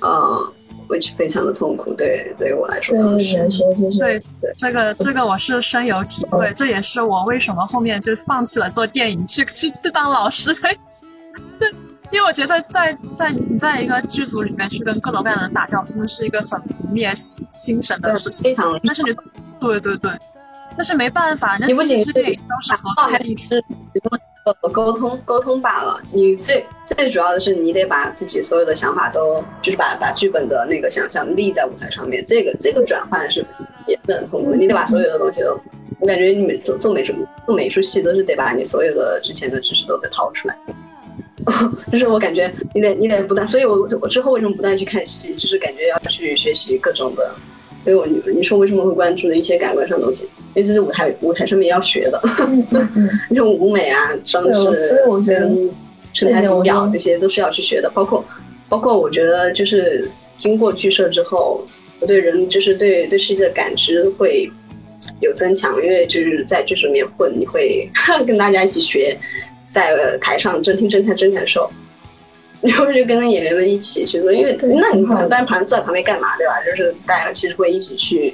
嗯，会非常的痛苦。对，对于我来说，对你来说就是对这个这个我是深有体会，这也是我为什么后面就放弃了做电影，去去去当老师的因为我觉得在在你在一个剧组里面去跟各种各样的人打交道，真的是一个很灭心神的事情。非常，但是你，对对对，但是没办法，你不仅是当时合作还是呃沟通沟通罢了。你最最主要的是你得把自己所有的想法都，就是把把剧本的那个想象立在舞台上面。这个这个转换是也是很痛苦，你得把所有的东西都，我感觉你们做做美术做美术戏都是得把你所有的之前的知识都得掏出来。就是我感觉你得你得不断，所以我我之后为什么不断去看戏，就是感觉要去学习各种的。所以我你你说为什么会关注的一些感官上的东西？因为这是舞台舞台上面要学的，那种舞美啊、装置跟身材形表这些都是要去学的。包括包括我觉得就是经过剧社之后，我对人就是对对世界的感知会有增强，因为就是在剧社里面混，你会 跟大家一起学。在台上真听真看真感受，然后就跟演员们一起去做，因为那你看，大家旁坐在旁边干嘛，对吧？就是大家其实会一起去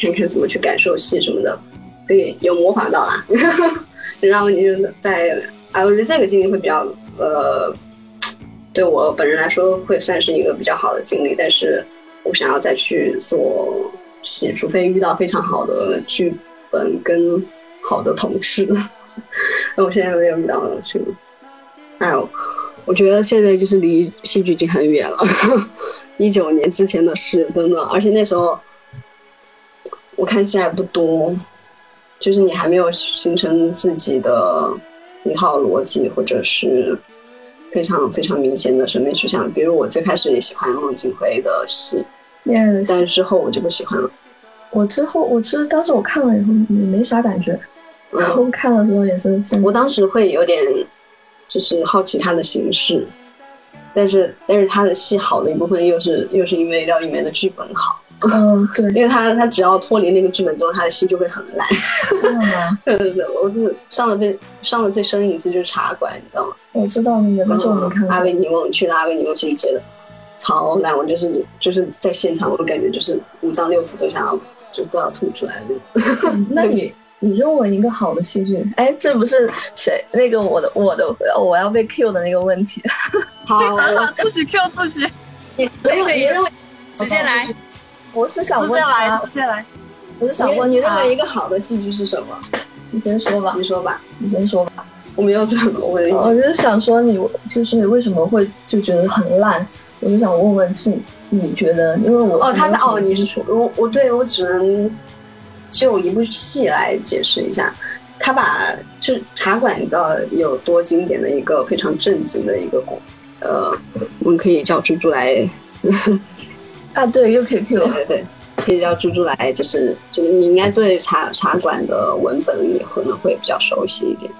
看看怎么去感受戏什么的，所以有模仿到啦。然后你就在啊，我觉得这个经历会比较呃，对我本人来说会算是一个比较好的经历。但是我想要再去做戏，除非遇到非常好的剧本跟好的同事。那我现在没有遇到这个，哎，我觉得现在就是离戏剧已经很远了，一九年之前的事，真的，而且那时候我看戏还不多，就是你还没有形成自己的一套逻辑，或者是非常非常明显的审美取向。比如我最开始也喜欢孟京辉的戏，但是之后我就不喜欢了。我之后，我其实当时我看了以后也没啥感觉。然后看的时候也是，我当时会有点，就是好奇他的形式，但是但是他的戏好的一部分又是又是因为廖一梅的剧本好，嗯对，因为他他只要脱离那个剧本之后，他的戏就会很烂。对对对，我是上了最上了最深一次就是茶馆，你知道吗？我知道那个，但是我没看过。阿维尼翁去了阿维尼翁戏剧节的，超烂！我就是就是在现场，我感觉就是五脏六腑都想要就都要吐出来那你？你认为一个好的戏剧？哎，这不是谁那个我的我的我要被 Q 的那个问题。好，自己 Q 自己。你认为？直接来。我是想问，直接来，直接来。我是想问，你认为一个好的戏剧是什么？你先说吧。你说吧。你先说吧。我没有这个问。我就是想说，你就是为什么会就觉得很烂？我就想问问，是你觉得？因为我哦，他在哦，你是说我我对我只能。就一部戏来解释一下，他把就茶馆，你知道有多经典的一个非常正经的一个故，呃，我们可以叫猪猪来，啊，对，又可以 Q，对对对，可以叫猪猪来，就是就是你应该对茶茶馆的文本也可能会比较熟悉一点，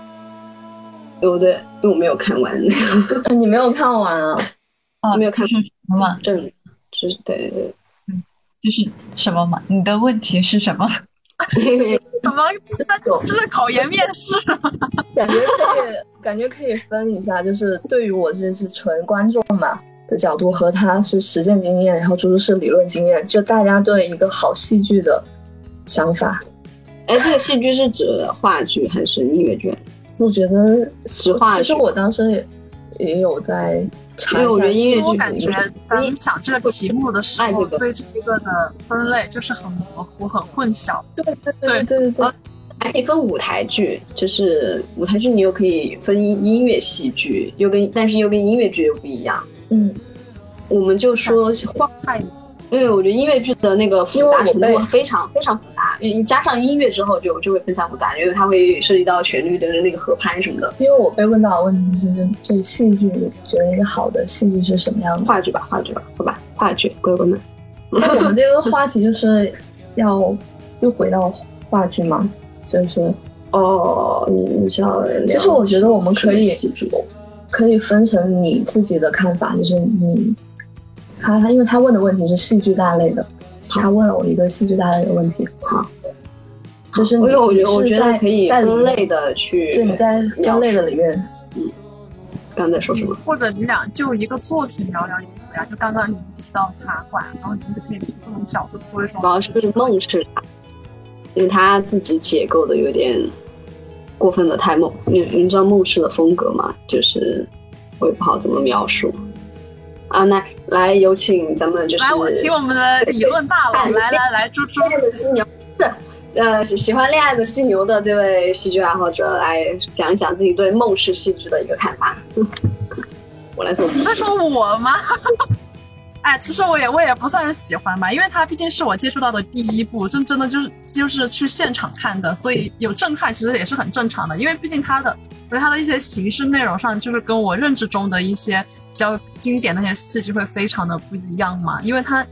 对不对？因为我没有看完，你没有看完啊？啊，没有看什么？正，就是对对对，嗯，就是什么嘛？你的问题是什么？什么？在这是考研面试？感觉可以，感觉可以分一下，就是对于我这是纯观众嘛的角度，和他是实践经验，然后猪猪是理论经验，就大家对一个好戏剧的想法。哎，这个戏剧是指话剧还是音乐剧？我觉得实话，其实我当时也也有在。因为我觉得音乐剧，我感觉咱们想这个题目的时候，对这一个的分类就是很模糊、很混淆。对对对对对，还可以分舞台剧，就是舞台剧你又可以分音乐戏剧，又跟但是又跟音乐剧又不一样。嗯，我们就说话。因为我觉得音乐剧的那个复杂程度非常非常复杂，你加上音乐之后就就会非常复杂，因为它会涉及到旋律的那个合拍什么的。因为我被问到的问题是，这戏剧觉得一个好的戏剧是什么样的？话剧吧，话剧吧，好吧，话剧，乖乖们。那我们这个话题就是要又回到话剧吗？就是哦，你你知道，其实我觉得我们可以可以分成你自己的看法，就是你。他他，因为他问的问题是戏剧大类的，他问了我一个戏剧大类的问题。好，就是因为我觉得我觉得可以分类的去，对，你在分类的里面，嗯，刚才说什么？或者你俩就一个作品聊聊也可以啊。就刚刚你提到茶馆，然后你就可以从各种角度说一说。主要是梦是啥？因为他自己解构的有点过分的太梦。你你知道梦氏的风格吗？就是我也不好怎么描述。啊，那来有请咱们就是来，我请我们的理论大佬来来来，猪猪的犀牛是呃喜喜欢恋爱的犀牛的这位戏剧爱好者来讲一讲自己对梦式戏剧的一个看法。我来做。你在说我吗？哎，其实我也我也不算是喜欢吧，因为它毕竟是我接触到的第一部，真真的就是就是去现场看的，所以有震撼其实也是很正常的。因为毕竟它的，我觉得它的一些形式内容上，就是跟我认知中的一些比较经典那些戏剧会非常的不一样嘛。因为它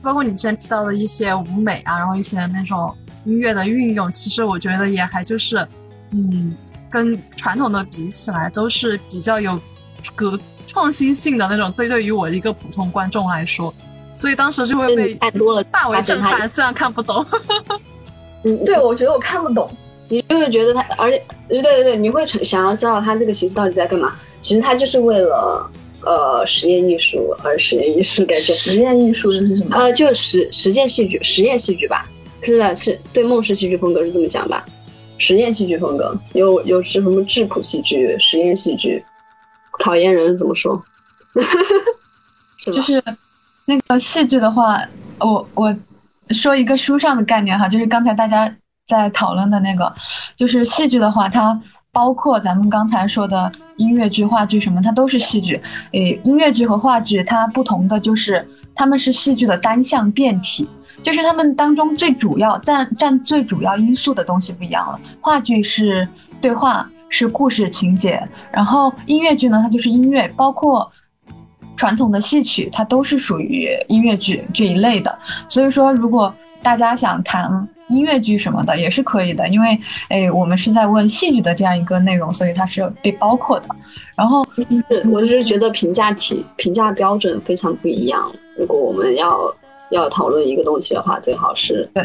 包括你之前提到的一些舞美啊，然后一些那种音乐的运用，其实我觉得也还就是，嗯，跟传统的比起来都是比较有革。创新性的那种，对对于我一个普通观众来说，所以当时就会被太多了，大为震撼。虽然看不懂，嗯，对，我觉得我看不懂，你就会觉得他，而且，对对对，你会想要知道他这个形式到底在干嘛？其实他就是为了呃实验艺术而实验艺术感觉。实验艺术是什么？呃，就实实践戏剧，实验戏剧吧。是的，是对梦式戏剧风格是这么讲吧？实验戏剧风格有有是什么质朴戏剧、实验戏剧。考验人怎么说？就是那个戏剧的话，我我说一个书上的概念哈，就是刚才大家在讨论的那个，就是戏剧的话，它包括咱们刚才说的音乐剧、话剧什么，它都是戏剧。诶，音乐剧和话剧它不同的就是，他们是戏剧的单项变体，就是他们当中最主要占占最主要因素的东西不一样了。话剧是对话。是故事情节，然后音乐剧呢，它就是音乐，包括传统的戏曲，它都是属于音乐剧这一类的。所以说，如果大家想谈音乐剧什么的，也是可以的，因为哎，我们是在问戏剧的这样一个内容，所以它是被包括的。然后，我就是觉得评价体、评价标准非常不一样。如果我们要要讨论一个东西的话，最好是对。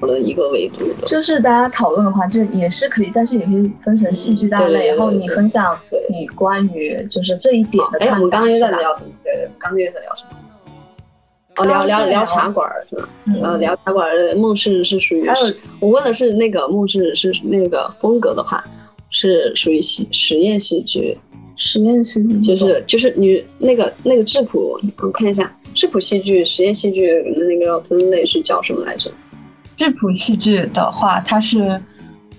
的一个维度的，就是大家讨论的话，就也是可以，但是也可以分成戏剧大类，然后你分享你关于就是这一点的看法。哎，我们刚刚又在聊什么？对对，刚刚又在聊什么？哦，聊聊聊茶馆是吧？呃，聊茶馆的梦是是属于是，我问的是那个梦是是那个风格的话，是属于戏实验戏剧，实验戏剧就是就是你那个那个质朴，我看一下质朴戏剧、实验戏剧的那个分类是叫什么来着？质朴戏剧的话，它是，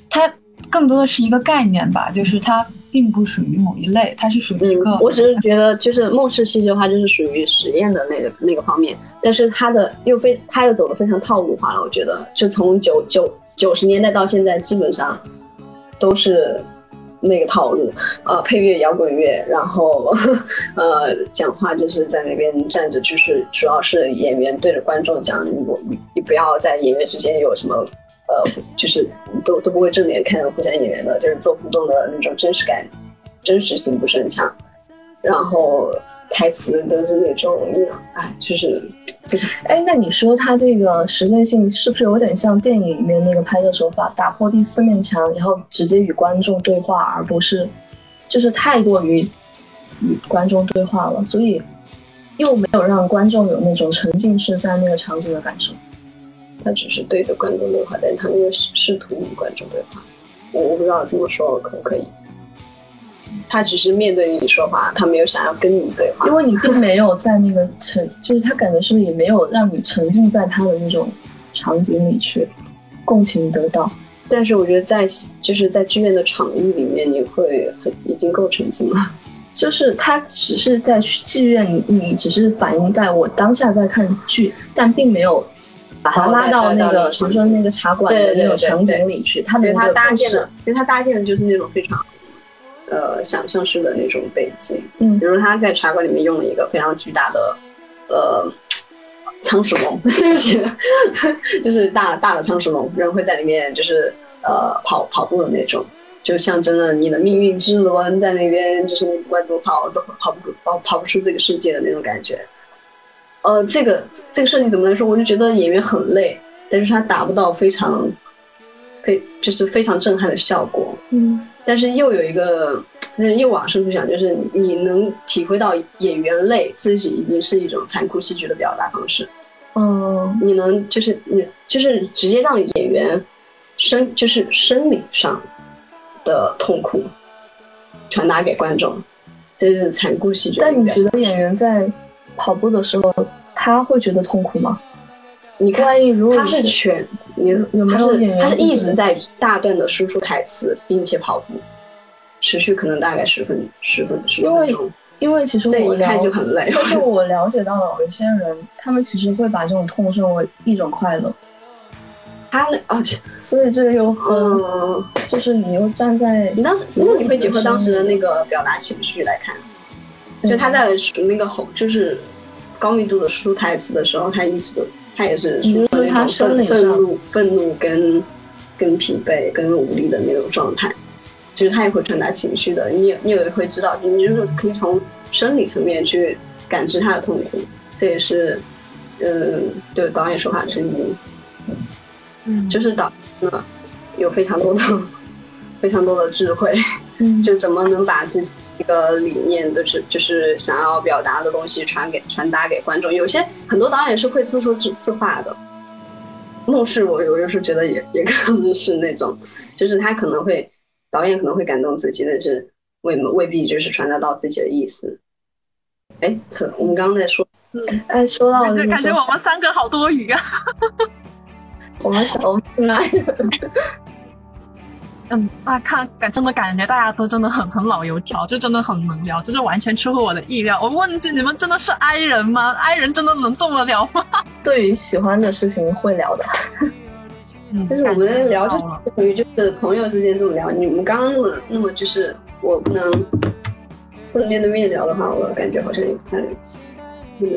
它更多的是一个概念吧，就是它并不属于某一类，它是属于一个。我只是觉得，就是梦式戏剧的话，就是属于实验的那个那个方面，但是它的又非，它又走的非常套路化了。我觉得，就从九九九十年代到现在，基本上都是。那个套路，呃，配乐摇滚乐，然后，呃，讲话就是在那边站着，就是主要是演员对着观众讲，你你不要在演员之间有什么，呃，就是都都不会正脸看互相演员的，就是做互动的那种真实感，真实性不是很强，然后。台词都是那种，哎，就是，哎，那你说他这个实践性是不是有点像电影里面那个拍摄手法，打破第四面墙，然后直接与观众对话，而不是，就是太过于与观众对话了，所以又没有让观众有那种沉浸式在那个场景的感受。他只是对着观众对话，但他没有试图与观众对话。我我不知道这么说可不可以。他只是面对你说话，他没有想要跟你对话，因为你并没有在那个沉，就是他感觉是不是也没有让你沉浸在他的那种场景里去共情得到。但是我觉得在就是在剧院的场域里面，你会很已经够沉浸了。就是他只是在剧院，你只是反映在我当下在看剧，但并没有把他拉到那个比如说那个茶馆的那种场景里去。他他搭建的，因为他搭建的就是那种非常。呃，想象式的那种背景，嗯，比如他在茶馆里面用了一个非常巨大的，呃，仓鼠笼，就是大大的仓鼠笼，人会在里面就是呃跑跑步的那种，就象征了你的命运之轮在那边，就是你不管怎么跑都跑不跑跑不出这个世界的那种感觉。呃，这个这个设计怎么来说？我就觉得演员很累，但是他达不到非常。非就是非常震撼的效果，嗯，但是又有一个，是又往深处想，就是你能体会到演员累，这是已经是一种残酷戏剧的表达方式，嗯，你能就是你就是直接让演员生就是生理上的痛苦传达给观众，这是残酷戏剧。但你觉得演员在跑步的时候，他会觉得痛苦吗？你看，他是全，你有没有演员他是一直在大段的输出台词，并且跑步，持续可能大概十分十分十分钟。因为其实我一看就很累。但是 我了解到了有些人，他们其实会把这种痛视为一种快乐。他啊，所以这个又很，就是你又站在你当时，那你会结合当时的那个表达情绪来看，就他在那个吼，就是高密度的输出台词的时候，他一直都他也是输出那种愤愤怒、愤怒跟跟疲惫、跟无力的那种状态，就是他也会传达情绪的。你你也会知道，你就是可以从生理层面去感知他的痛苦，这也是嗯，对导演手法之一。嗯，就是导呃有非常多的 非常多的智慧，嗯，就怎么能把自己一个理念的是就是想要表达的东西传给传达给观众。有些很多导演是会自说自自话的，梦是我有时候觉得也也可能是那种，就是他可能会导演可能会感动自己，但是未未必就是传达到自己的意思。哎，我们刚刚在说，嗯，哎，说到感觉感觉我们三个好多余啊。我们小来，嗯啊，看感真的感觉大家都真的很很老油条，就真的很能聊，就是完全出乎我的意料。我问句，你们真的是 I 人吗？I 人真的能这么聊吗？对于喜欢的事情会聊的，嗯，但是我们聊就属于就是朋友之间这么聊。你们刚刚那么那么就是我不能不能面对面聊的话，我感觉好像也不太。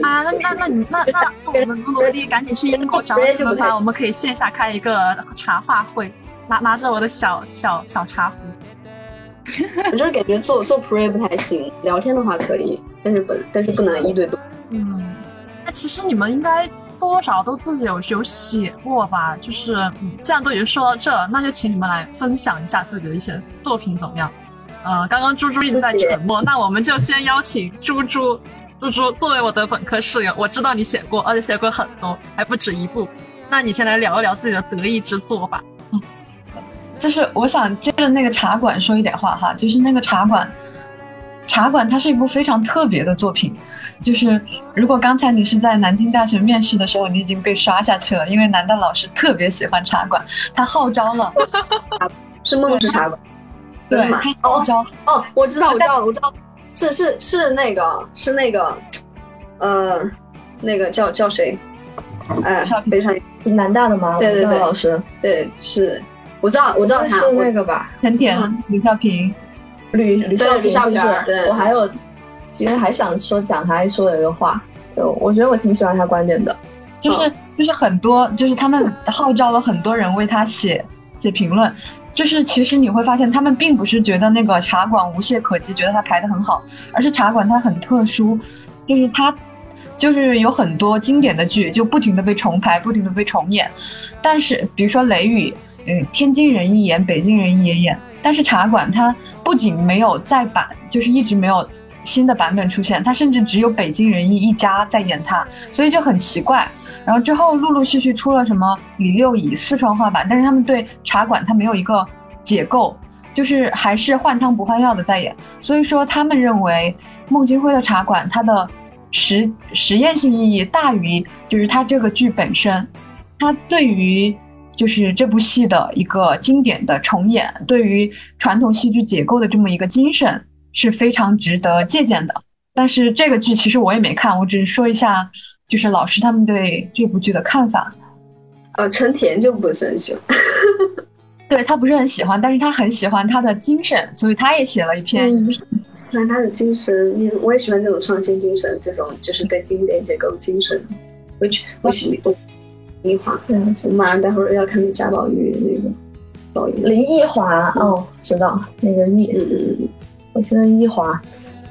啊，那那那你那那那我们努力赶紧去英国找你们吧，我们可以线下开一个茶话会，拿拿着我的小小小茶壶。我就是感觉做做 pre 不太行，聊天的话可以，但是不但是不能一对多。嗯，那其实你们应该多多少都自己有有写过吧？就是既然都已经说到这，那就请你们来分享一下自己的一些作品怎么样？呃，刚刚猪猪一直在沉默，那我们就先邀请猪猪。猪猪作为我的本科室友，我知道你写过，而且写过很多，还不止一部。那你先来聊一聊自己的得意之作吧。嗯，就是我想接着那个茶馆说一点话哈，就是那个茶馆，茶馆它是一部非常特别的作品。就是如果刚才你是在南京大学面试的时候，你已经被刷下去了，因为南大老师特别喜欢茶馆，他号召了，是梦之茶馆，对，他号召哦，我知道，我知道，我知道。是是是那个是那个，呃，那个叫叫谁？哎，非常南大的吗？对对对，老师，对是，我知道我知道他是那个吧？陈田、吕孝平、吕吕孝平是不是？我还有，其实还想说讲他说的一个话，就我觉得我挺喜欢他观点的，就是就是很多就是他们号召了很多人为他写写评论。就是其实你会发现，他们并不是觉得那个茶馆无懈可击，觉得它排的很好，而是茶馆它很特殊，就是它就是有很多经典的剧就不停的被重排，不停的被重演。但是比如说《雷雨》，嗯，天津人一演，北京人也演。但是茶馆它不仅没有再版，就是一直没有新的版本出现，它甚至只有北京人艺一家在演它，所以就很奇怪。然后之后陆陆续续出了什么李六乙四川话版，但是他们对茶馆它没有一个解构，就是还是换汤不换药的在演。所以说他们认为孟京辉的茶馆它的实实验性意义大于就是它这个剧本身，它对于就是这部戏的一个经典的重演，对于传统戏剧解构的这么一个精神是非常值得借鉴的。但是这个剧其实我也没看，我只是说一下。就是老师他们对这部剧的看法，呃，陈田就不是很喜欢，对他不是很喜欢，但是他很喜欢他的精神，所以他也写了一篇。喜欢他的精神，我也喜欢这种创新精神，这种就是对经典结构精神。which which 林林华，对，我马上待会儿要看贾宝玉那个导演林奕华，哦，知道那个奕，嗯嗯嗯，我记得奕华。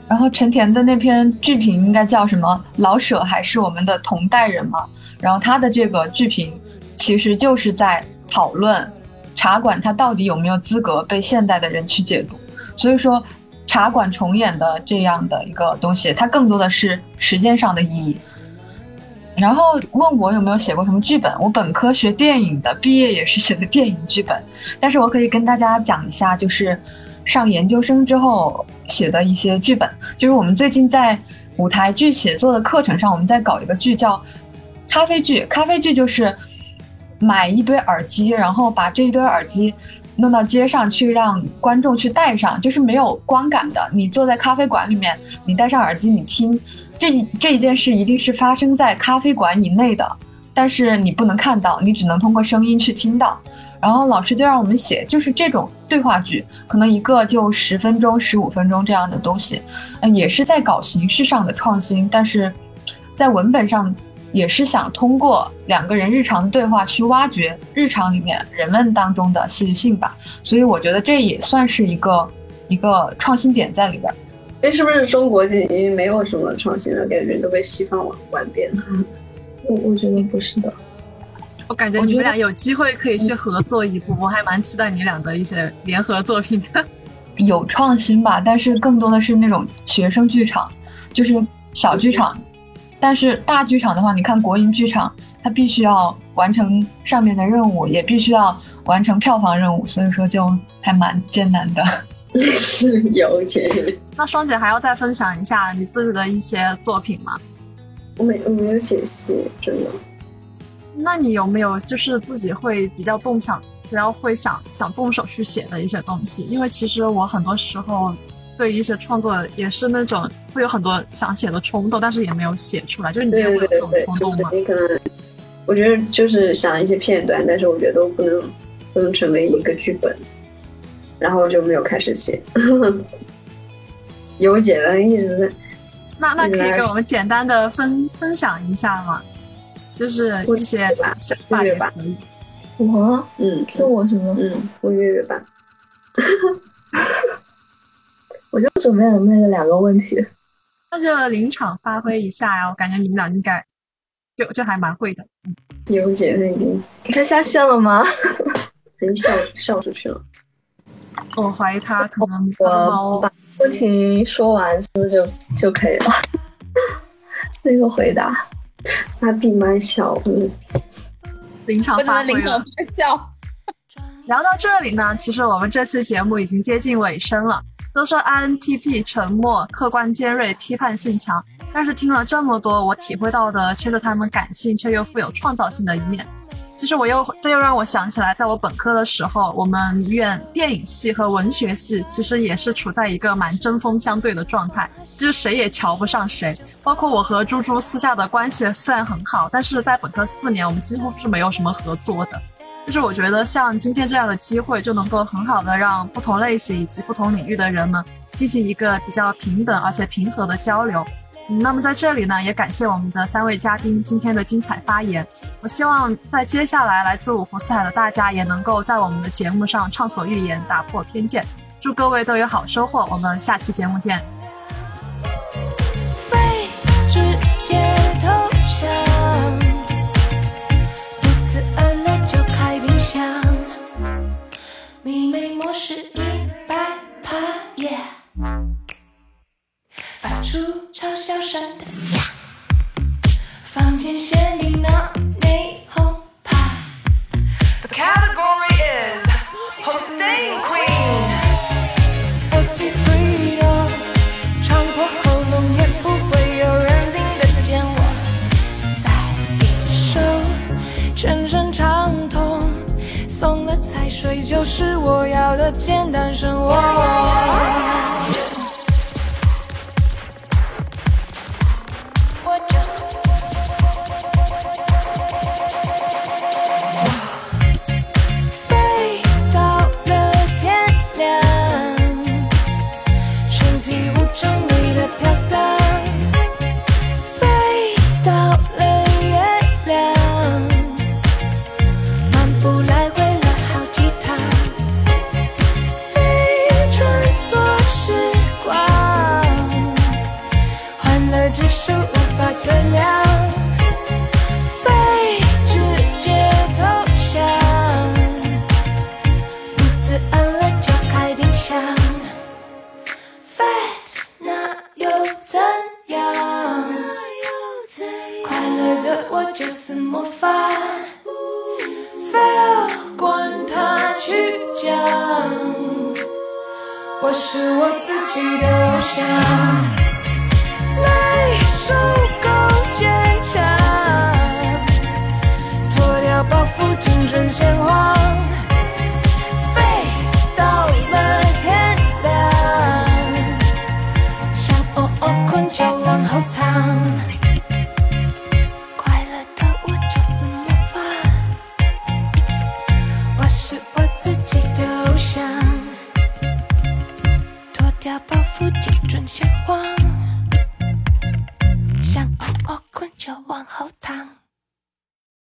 然后陈田的那篇剧评应该叫什么？老舍还是我们的同代人嘛？然后他的这个剧评，其实就是在讨论茶馆它到底有没有资格被现代的人去解读。所以说，茶馆重演的这样的一个东西，它更多的是时间上的意义。然后问我有没有写过什么剧本，我本科学电影的，毕业也是写的电影剧本，但是我可以跟大家讲一下，就是上研究生之后写的一些剧本，就是我们最近在舞台剧写作的课程上，我们在搞一个剧叫咖啡剧，咖啡剧就是买一堆耳机，然后把这一堆耳机弄到街上去，让观众去戴上，就是没有光感的，你坐在咖啡馆里面，你戴上耳机，你听。这这一件事一定是发生在咖啡馆以内的，但是你不能看到，你只能通过声音去听到。然后老师就让我们写，就是这种对话剧，可能一个就十分钟、十五分钟这样的东西，嗯，也是在搞形式上的创新，但是在文本上也是想通过两个人日常的对话去挖掘日常里面人们当中的戏剧性吧。所以我觉得这也算是一个一个创新点在里边。哎，是不是中国已经没有什么创新了？感觉都被西方玩玩遍了。我我觉得不是的，我感觉你们俩有机会可以去合作一部，我还蛮期待你俩的一些联合作品的。有创新吧，但是更多的是那种学生剧场，就是小剧场。但是大剧场的话，你看国营剧场，它必须要完成上面的任务，也必须要完成票房任务，所以说就还蛮艰难的。有钱。那双姐还要再分享一下你自己的一些作品吗？我没我没有写戏，真的。那你有没有就是自己会比较动想，比较会想想动手去写的一些东西？因为其实我很多时候对一些创作也是那种会有很多想写的冲动，但是也没有写出来。就是你有这种冲动吗？你可能，我觉得就是想一些片段，但是我觉得都不能不能成为一个剧本。然后就没有开始写，有姐的一直在。那那可以给我们简单的分分享一下吗？就是一些想法也可以。我嗯，说我什么？嗯，我月月版。我就准备了那个两个问题。那就临场发挥一下呀！我感觉你们俩应该就就还蛮会的。有姐，那已经你看下线了吗？已经笑笑出去了。我怀疑他可能我把问题说完，是不是就就可以了？那个回答，他闭麦笑，临场发挥了。笑。聊到这里呢，其实我们这期节目已经接近尾声了。都说 INTP 沉默、客观、尖锐、批判性强，但是听了这么多，我体会到的却是他们感性却又富有创造性的一面。其实我又这又让我想起来，在我本科的时候，我们院电影系和文学系其实也是处在一个蛮针锋相对的状态，就是谁也瞧不上谁。包括我和猪猪私下的关系虽然很好，但是在本科四年，我们几乎是没有什么合作的。就是我觉得像今天这样的机会，就能够很好的让不同类型以及不同领域的人们进行一个比较平等而且平和的交流。那么在这里呢，也感谢我们的三位嘉宾今天的精彩发言。我希望在接下来来自五湖四海的大家，也能够在我们的节目上畅所欲言，打破偏见。祝各位都有好收获，我们下期节目见。出嘲笑声的呀，房间限定闹内红牌。The category is hosting queen。耳机脆弱，穿破喉咙也不会有人听得见我。再一首，全身畅通，送了才睡就是我要的简单生活。